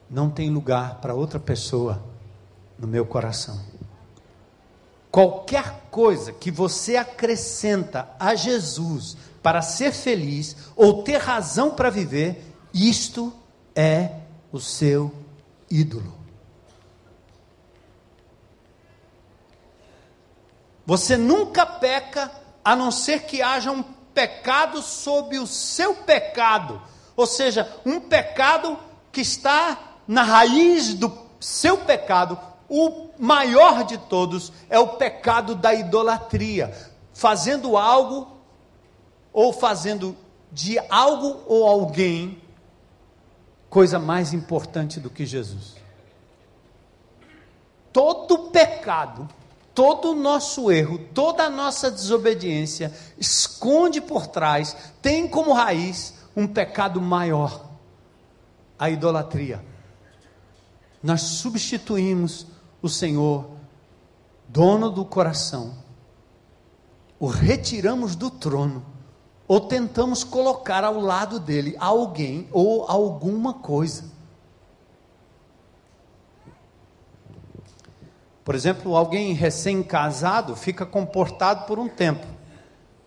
Não tem lugar para outra pessoa no meu coração. Qualquer coisa que você acrescenta a Jesus para ser feliz ou ter razão para viver, isto é o seu ídolo. Você nunca peca a não ser que haja um pecado sob o seu pecado, ou seja, um pecado que está na raiz do seu pecado. O maior de todos é o pecado da idolatria, fazendo algo ou fazendo de algo ou alguém coisa mais importante do que Jesus. Todo pecado todo o nosso erro, toda a nossa desobediência esconde por trás, tem como raiz um pecado maior, a idolatria. Nós substituímos o Senhor, dono do coração, o retiramos do trono, ou tentamos colocar ao lado dele alguém ou alguma coisa. Por exemplo, alguém recém-casado fica comportado por um tempo.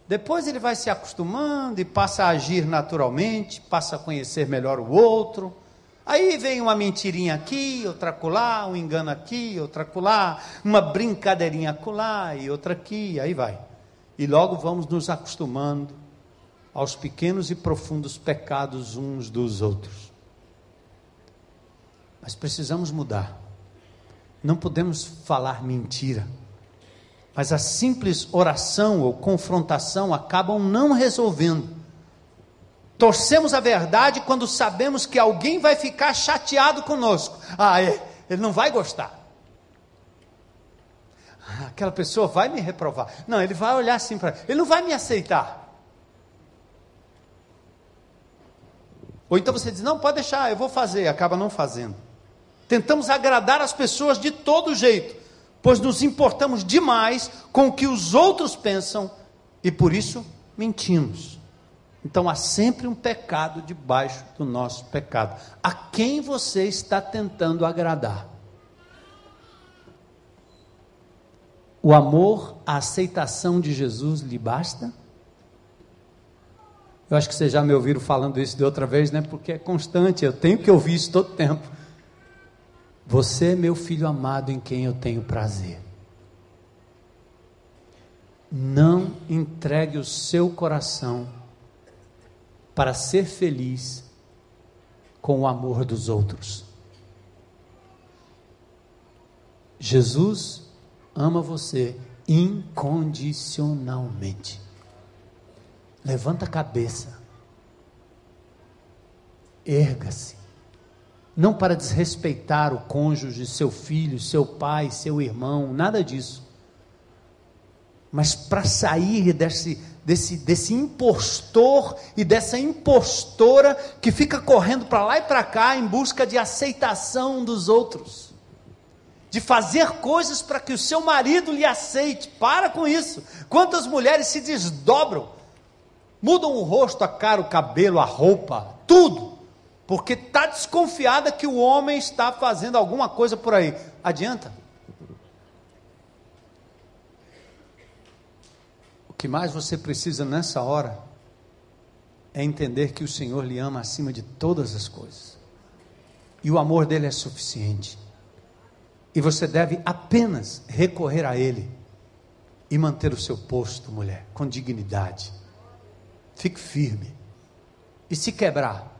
Depois ele vai se acostumando e passa a agir naturalmente, passa a conhecer melhor o outro. Aí vem uma mentirinha aqui, outra acolá, um engano aqui, outra acolá, uma brincadeirinha acolá e outra aqui, aí vai. E logo vamos nos acostumando aos pequenos e profundos pecados uns dos outros. Mas precisamos mudar. Não podemos falar mentira. Mas a simples oração ou confrontação acabam não resolvendo. Torcemos a verdade quando sabemos que alguém vai ficar chateado conosco. Ah, é, ele não vai gostar. Ah, aquela pessoa vai me reprovar. Não, ele vai olhar assim para. Ele não vai me aceitar. Ou então você diz: não, pode deixar, eu vou fazer, acaba não fazendo. Tentamos agradar as pessoas de todo jeito, pois nos importamos demais com o que os outros pensam e por isso mentimos. Então há sempre um pecado debaixo do nosso pecado. A quem você está tentando agradar? O amor, a aceitação de Jesus lhe basta? Eu acho que vocês já me ouviram falando isso de outra vez, né? Porque é constante, eu tenho que ouvir isso todo tempo. Você é meu filho amado em quem eu tenho prazer. Não entregue o seu coração para ser feliz com o amor dos outros. Jesus ama você incondicionalmente. Levanta a cabeça. Erga-se não para desrespeitar o cônjuge, seu filho, seu pai, seu irmão, nada disso. Mas para sair desse, desse, desse impostor e dessa impostora que fica correndo para lá e para cá em busca de aceitação dos outros, de fazer coisas para que o seu marido lhe aceite. Para com isso. Quantas mulheres se desdobram, mudam o rosto, a cara, o cabelo, a roupa, tudo porque está desconfiada que o homem está fazendo alguma coisa por aí. Adianta? O que mais você precisa nessa hora é entender que o Senhor lhe ama acima de todas as coisas. E o amor dele é suficiente. E você deve apenas recorrer a ele e manter o seu posto, mulher, com dignidade. Fique firme. E se quebrar,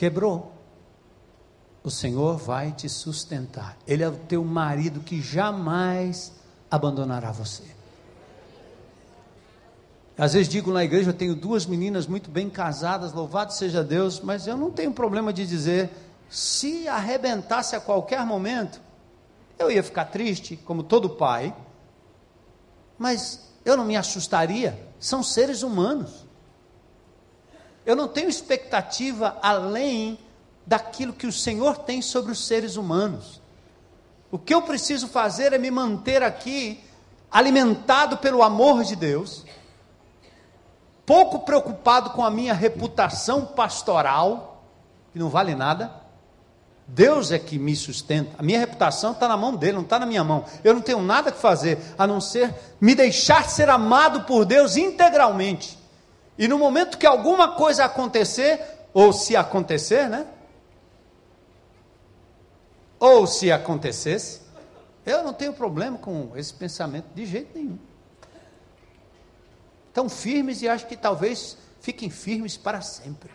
Quebrou. O Senhor vai te sustentar. Ele é o teu marido que jamais abandonará você. Às vezes digo na igreja, eu tenho duas meninas muito bem casadas, louvado seja Deus, mas eu não tenho problema de dizer, se arrebentasse a qualquer momento, eu ia ficar triste, como todo pai, mas eu não me assustaria, são seres humanos. eu não tenho expectativa além daquilo que o Senhor tem sobre os seres humanos. O que eu preciso fazer é me manter aqui alimentado pelo amor de Deus, pouco preocupado com a minha reputação pastoral, que não vale nada. Deus é que me sustenta. A minha reputação está na mão dele, não está na minha mão. Eu não tenho nada que fazer a não ser me deixar ser amado por Deus integralmente. E no momento que alguma coisa acontecer, ou se acontecer, né? Ou se acontecesse, eu não tenho problema com esse pensamento de jeito nenhum. Estão firmes e acho que talvez fiquem firmes para sempre.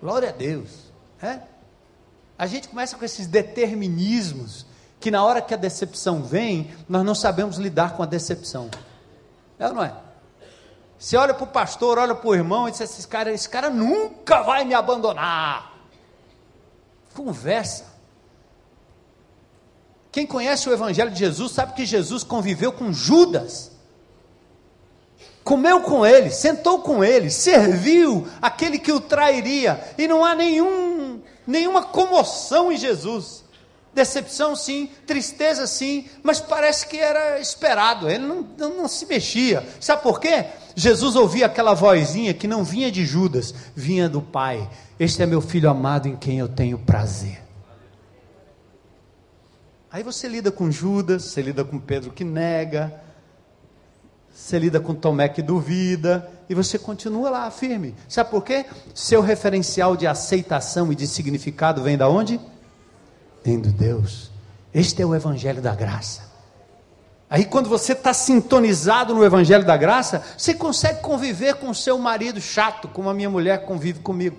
Glória a Deus. É? A gente começa com esses determinismos que na hora que a decepção vem, nós não sabemos lidar com a decepção. É ou não é? Você olha para o pastor, olha para o irmão e diz: esse cara, esse cara nunca vai me abandonar. Conversa. Quem conhece o Evangelho de Jesus sabe que Jesus conviveu com Judas, comeu com ele, sentou com ele, serviu aquele que o trairia, e não há nenhum, nenhuma comoção em Jesus. Decepção sim, tristeza sim, mas parece que era esperado, ele não, não, não se mexia. Sabe por quê? Jesus ouvia aquela vozinha que não vinha de Judas, vinha do Pai. Este é meu filho amado em quem eu tenho prazer. Aí você lida com Judas, você lida com Pedro que nega, você lida com Tomé que duvida, e você continua lá firme. Sabe por quê? Seu referencial de aceitação e de significado vem da onde? Vem do Deus. Este é o Evangelho da Graça. Aí, quando você está sintonizado no Evangelho da Graça, você consegue conviver com o seu marido chato, como a minha mulher convive comigo.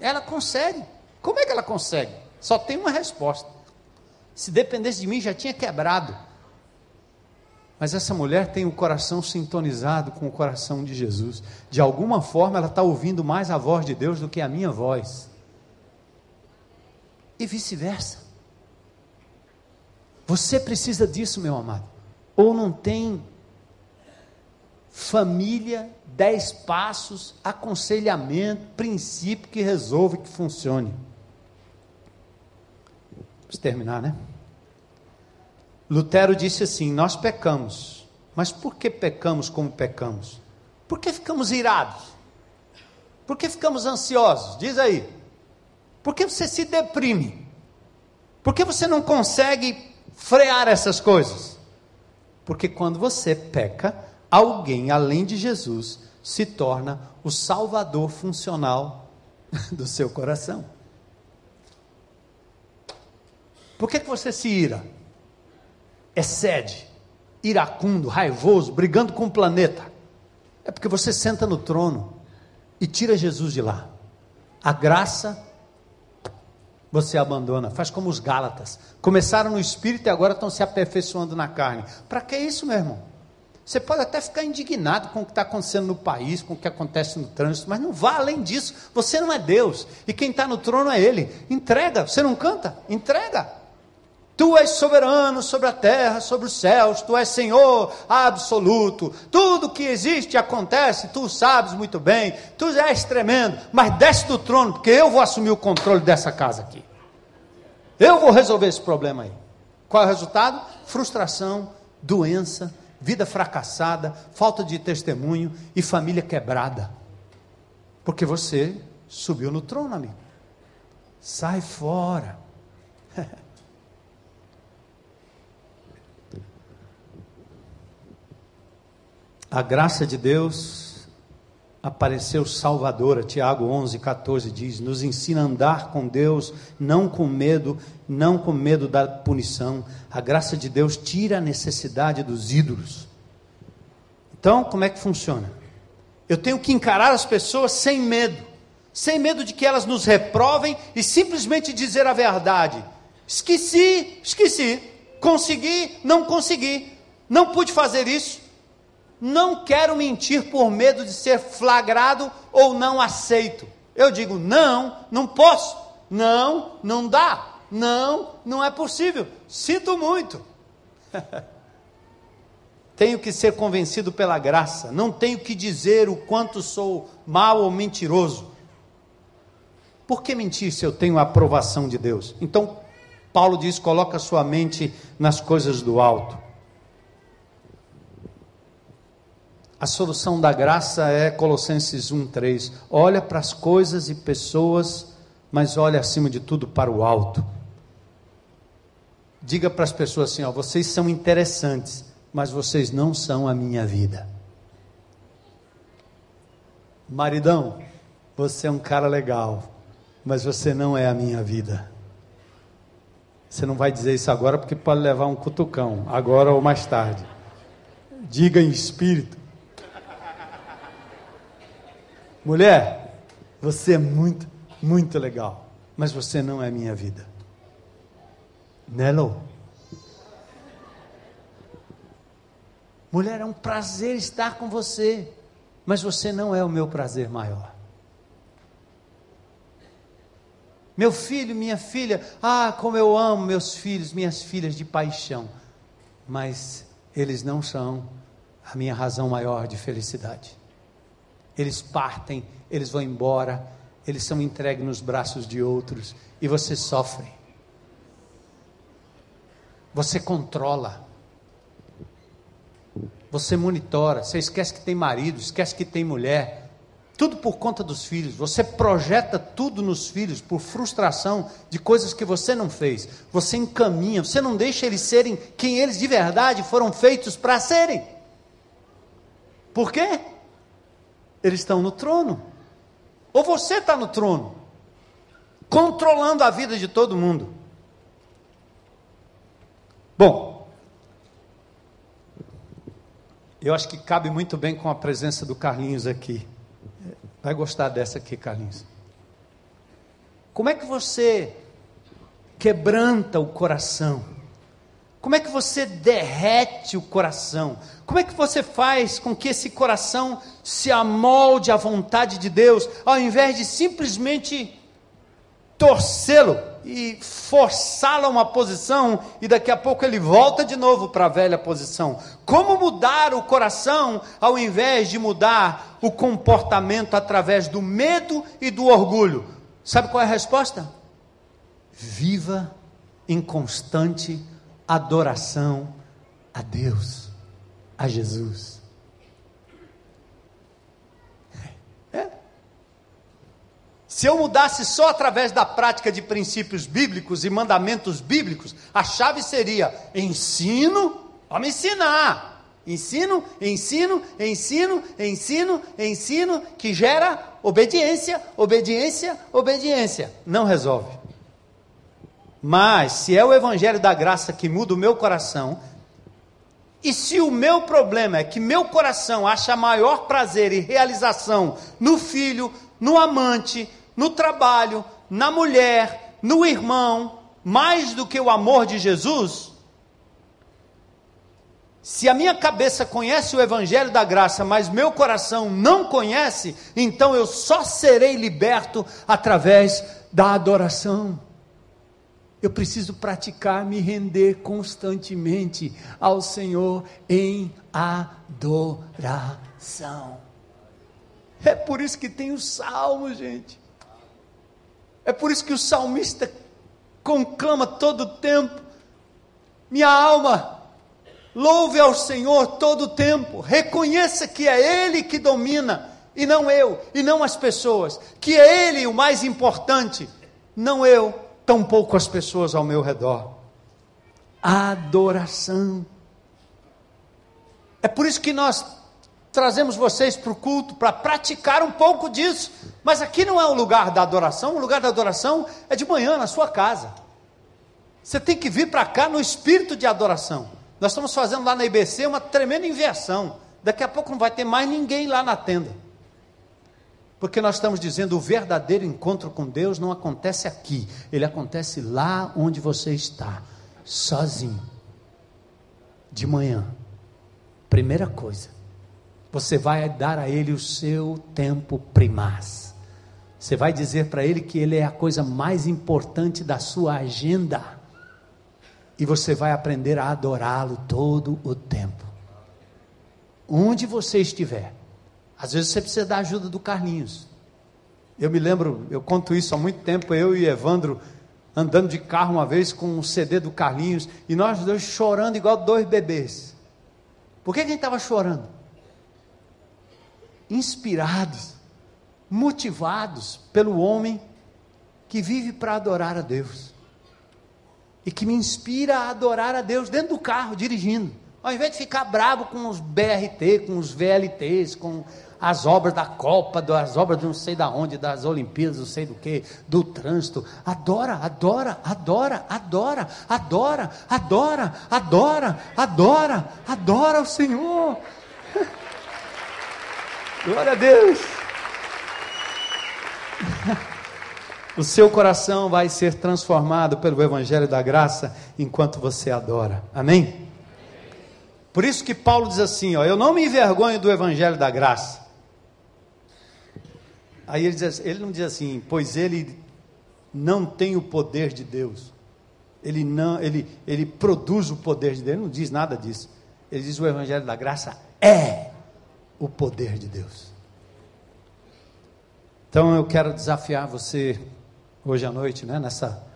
Ela consegue. Como é que ela consegue? Só tem uma resposta. Se dependesse de mim, já tinha quebrado. Mas essa mulher tem o coração sintonizado com o coração de Jesus. De alguma forma, ela está ouvindo mais a voz de Deus do que a minha voz. E vice-versa. Você precisa disso, meu amado. Ou não tem família, dez passos, aconselhamento, princípio que resolve, que funcione. Vamos terminar, né? Lutero disse assim: Nós pecamos, mas por que pecamos como pecamos? Por que ficamos irados? Por que ficamos ansiosos? Diz aí. Por que você se deprime? Por que você não consegue frear essas coisas? Porque quando você peca, alguém além de Jesus se torna o salvador funcional do seu coração. Por que, que você se ira? Excede, iracundo, raivoso, brigando com o planeta. É porque você senta no trono e tira Jesus de lá. A graça você abandona, faz como os Gálatas. Começaram no espírito e agora estão se aperfeiçoando na carne. Para que isso, meu irmão? Você pode até ficar indignado com o que está acontecendo no país, com o que acontece no trânsito, mas não vá além disso. Você não é Deus e quem está no trono é Ele. Entrega. Você não canta? Entrega. Tu és soberano sobre a terra, sobre os céus, tu és Senhor absoluto. Tudo que existe acontece, tu sabes muito bem. Tu és tremendo, mas desce do trono, porque eu vou assumir o controle dessa casa aqui. Eu vou resolver esse problema aí. Qual é o resultado? Frustração, doença, vida fracassada, falta de testemunho e família quebrada. Porque você subiu no trono, amigo. Sai fora. A graça de Deus apareceu salvadora. Tiago 11, 14 diz: Nos ensina a andar com Deus, não com medo, não com medo da punição. A graça de Deus tira a necessidade dos ídolos. Então, como é que funciona? Eu tenho que encarar as pessoas sem medo, sem medo de que elas nos reprovem e simplesmente dizer a verdade. Esqueci, esqueci, consegui, não consegui, não pude fazer isso. Não quero mentir por medo de ser flagrado ou não aceito. Eu digo, não, não posso. Não, não dá. Não, não é possível. Sinto muito. tenho que ser convencido pela graça, não tenho que dizer o quanto sou mal ou mentiroso. Por que mentir se eu tenho a aprovação de Deus? Então, Paulo diz: coloca sua mente nas coisas do alto. A solução da graça é Colossenses 1:3. Olha para as coisas e pessoas, mas olha acima de tudo para o alto. Diga para as pessoas assim, ó, vocês são interessantes, mas vocês não são a minha vida. Maridão, você é um cara legal, mas você não é a minha vida. Você não vai dizer isso agora porque pode levar um cutucão, agora ou mais tarde. Diga em espírito. Mulher, você é muito, muito legal, mas você não é minha vida. Nelo. Mulher, é um prazer estar com você, mas você não é o meu prazer maior. Meu filho, minha filha, ah, como eu amo meus filhos, minhas filhas de paixão, mas eles não são a minha razão maior de felicidade eles partem, eles vão embora, eles são entregues nos braços de outros e você sofre. Você controla. Você monitora, você esquece que tem marido, esquece que tem mulher. Tudo por conta dos filhos. Você projeta tudo nos filhos por frustração de coisas que você não fez. Você encaminha, você não deixa eles serem quem eles de verdade foram feitos para serem. Por quê? Eles estão no trono. Ou você está no trono, controlando a vida de todo mundo. Bom, eu acho que cabe muito bem com a presença do Carlinhos aqui. Vai gostar dessa aqui, Carlinhos. Como é que você quebranta o coração? Como é que você derrete o coração? Como é que você faz com que esse coração se amolde à vontade de Deus, ao invés de simplesmente torcê-lo e forçá-lo a uma posição e daqui a pouco ele volta de novo para a velha posição? Como mudar o coração ao invés de mudar o comportamento através do medo e do orgulho? Sabe qual é a resposta? Viva em constante adoração a Deus, a Jesus. É. Se eu mudasse só através da prática de princípios bíblicos e mandamentos bíblicos, a chave seria ensino, vamos ensinar. Ensino, ensino, ensino, ensino, ensino, que gera obediência, obediência, obediência. Não resolve. Mas, se é o Evangelho da graça que muda o meu coração, e se o meu problema é que meu coração acha maior prazer e realização no filho, no amante, no trabalho, na mulher, no irmão, mais do que o amor de Jesus, se a minha cabeça conhece o Evangelho da graça, mas meu coração não conhece, então eu só serei liberto através da adoração. Eu preciso praticar, me render constantemente ao Senhor em adoração. É por isso que tem o salmo, gente. É por isso que o salmista conclama todo o tempo: minha alma, louve ao Senhor todo o tempo, reconheça que é Ele que domina, e não eu, e não as pessoas, que é Ele o mais importante, não eu tampouco as pessoas ao meu redor. Adoração. É por isso que nós trazemos vocês para o culto, para praticar um pouco disso. Mas aqui não é o lugar da adoração, o lugar da adoração é de manhã na sua casa. Você tem que vir para cá no espírito de adoração. Nós estamos fazendo lá na IBC uma tremenda inversão. Daqui a pouco não vai ter mais ninguém lá na tenda. Porque nós estamos dizendo o verdadeiro encontro com Deus não acontece aqui, ele acontece lá onde você está, sozinho. De manhã. Primeira coisa, você vai dar a ele o seu tempo primaz. Você vai dizer para ele que ele é a coisa mais importante da sua agenda. E você vai aprender a adorá-lo todo o tempo. onde você estiver. Às vezes você precisa da ajuda do Carlinhos. Eu me lembro, eu conto isso há muito tempo, eu e Evandro andando de carro uma vez com um CD do Carlinhos e nós dois chorando igual dois bebês. Por que a gente estava chorando? Inspirados, motivados pelo homem que vive para adorar a Deus e que me inspira a adorar a Deus dentro do carro, dirigindo. Ao invés de ficar bravo com os BRT, com os VLTs, com as obras da Copa, das obras de não sei da onde, das Olimpíadas, não sei do que, do trânsito. Adora, adora, adora, adora, adora, adora, adora, adora, adora o Senhor. Glória a Deus. O seu coração vai ser transformado pelo Evangelho da Graça enquanto você adora. Amém? Por isso que Paulo diz assim: ó, Eu não me envergonho do Evangelho da Graça. Aí ele, diz, ele não diz assim, pois ele não tem o poder de Deus. Ele não, ele, ele produz o poder de Deus. Ele não diz nada disso. Ele diz o Evangelho da Graça é o poder de Deus. Então eu quero desafiar você hoje à noite, né, nessa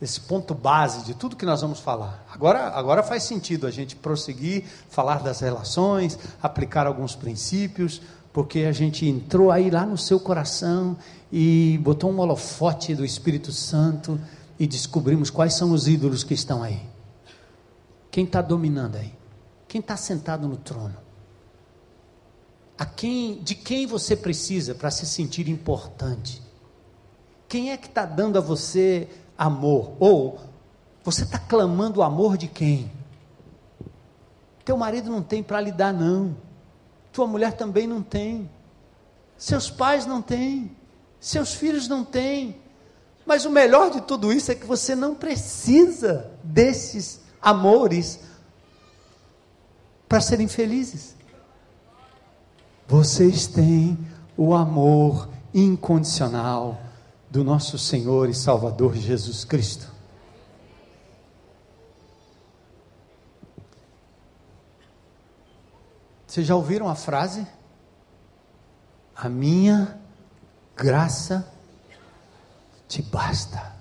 esse ponto base de tudo que nós vamos falar. Agora, agora faz sentido a gente prosseguir, falar das relações, aplicar alguns princípios, porque a gente entrou aí lá no seu coração e botou um holofote do Espírito Santo e descobrimos quais são os ídolos que estão aí. Quem está dominando aí? Quem está sentado no trono? A quem, de quem você precisa para se sentir importante? Quem é que está dando a você amor? Ou você está clamando o amor de quem? Teu marido não tem para lhe dar, não. Tua mulher também não tem. Seus pais não têm. Seus filhos não têm. Mas o melhor de tudo isso é que você não precisa desses amores para serem felizes. Vocês têm o amor incondicional do nosso Senhor e Salvador Jesus Cristo. Vocês já ouviram a frase? A minha graça te basta.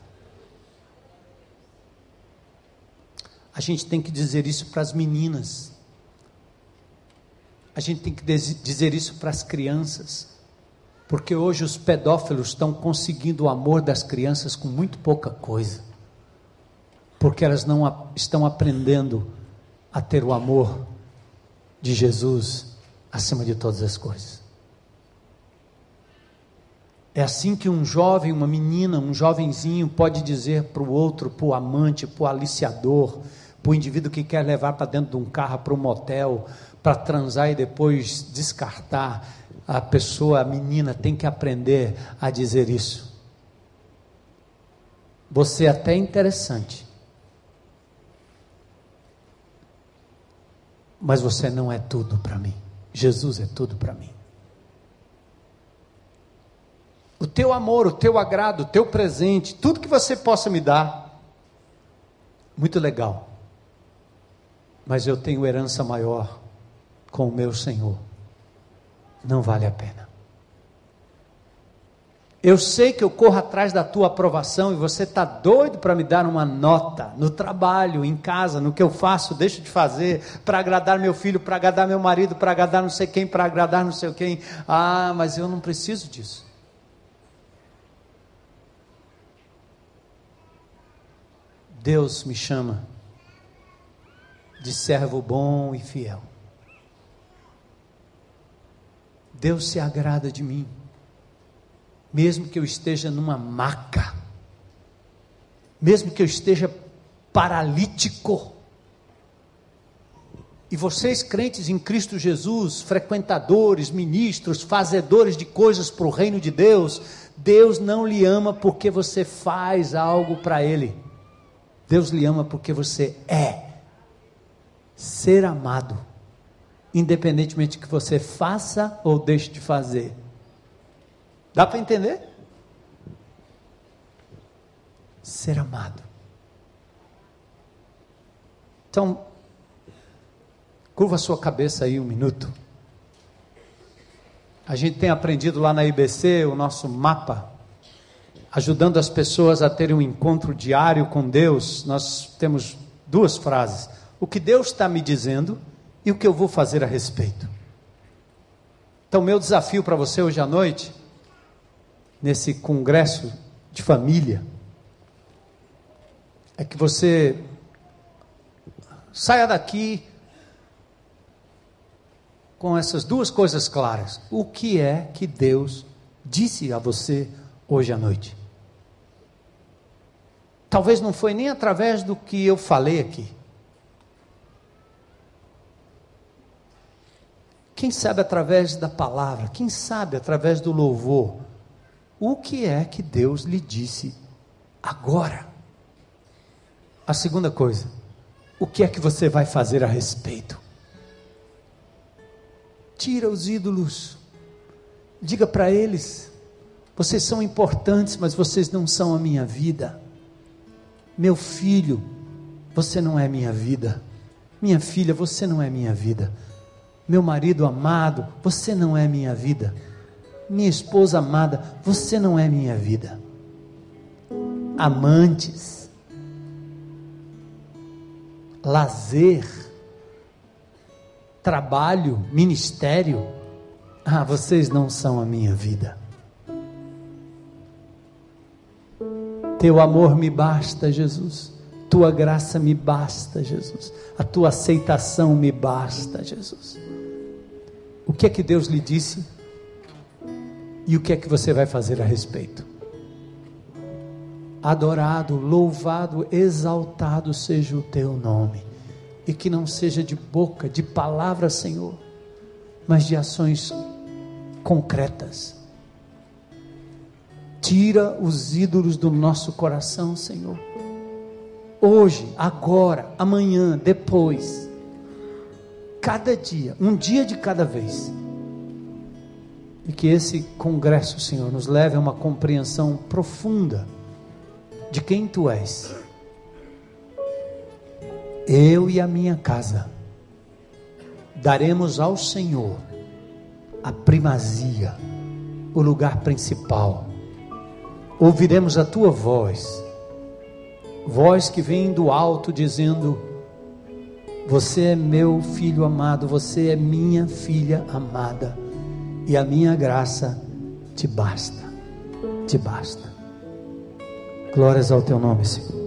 A gente tem que dizer isso para as meninas. A gente tem que dizer isso para as crianças. Porque hoje os pedófilos estão conseguindo o amor das crianças com muito pouca coisa. Porque elas não estão aprendendo a ter o amor de Jesus acima de todas as coisas. É assim que um jovem, uma menina, um jovenzinho pode dizer para o outro, para o amante, para o aliciador, para o indivíduo que quer levar para dentro de um carro, para um motel, para transar e depois descartar a pessoa, a menina, tem que aprender a dizer isso. Você é até interessante, mas você não é tudo para mim. Jesus é tudo para mim. O teu amor, o teu agrado, o teu presente, tudo que você possa me dar, muito legal. Mas eu tenho herança maior com o meu Senhor não vale a pena. Eu sei que eu corro atrás da tua aprovação e você está doido para me dar uma nota no trabalho, em casa, no que eu faço, deixo de fazer, para agradar meu filho, para agradar meu marido, para agradar não sei quem, para agradar não sei quem. Ah, mas eu não preciso disso. Deus me chama de servo bom e fiel. Deus se agrada de mim, mesmo que eu esteja numa maca, mesmo que eu esteja paralítico. E vocês, crentes em Cristo Jesus, frequentadores, ministros, fazedores de coisas para o reino de Deus, Deus não lhe ama porque você faz algo para Ele. Deus lhe ama porque você é ser amado independentemente que você faça ou deixe de fazer. Dá para entender? Ser amado. Então, curva sua cabeça aí um minuto. A gente tem aprendido lá na IBC o nosso mapa, ajudando as pessoas a terem um encontro diário com Deus. Nós temos duas frases: o que Deus está me dizendo e o que eu vou fazer a respeito. Então, meu desafio para você hoje à noite, nesse congresso de família, é que você saia daqui com essas duas coisas claras. O que é que Deus disse a você hoje à noite? Talvez não foi nem através do que eu falei aqui. Quem sabe através da palavra, quem sabe através do louvor, o que é que Deus lhe disse agora? A segunda coisa, o que é que você vai fazer a respeito? Tira os ídolos, diga para eles: vocês são importantes, mas vocês não são a minha vida. Meu filho, você não é minha vida. Minha filha, você não é minha vida meu marido amado, você não é minha vida. Minha esposa amada, você não é minha vida. Amantes, lazer, trabalho, ministério, ah, vocês não são a minha vida. Teu amor me basta, Jesus. Tua graça me basta, Jesus. A tua aceitação me basta, Jesus. O que é que Deus lhe disse? E o que é que você vai fazer a respeito? Adorado, louvado, exaltado seja o teu nome. E que não seja de boca, de palavra, Senhor, mas de ações concretas. Tira os ídolos do nosso coração, Senhor. Hoje, agora, amanhã, depois cada dia, um dia de cada vez. E que esse congresso, Senhor, nos leve a uma compreensão profunda de quem Tu és. Eu e a minha casa daremos ao Senhor a primazia, o lugar principal. Ouviremos a Tua voz, voz que vem do alto dizendo: você é meu filho amado, você é minha filha amada, e a minha graça te basta, te basta. Glórias ao teu nome, Senhor.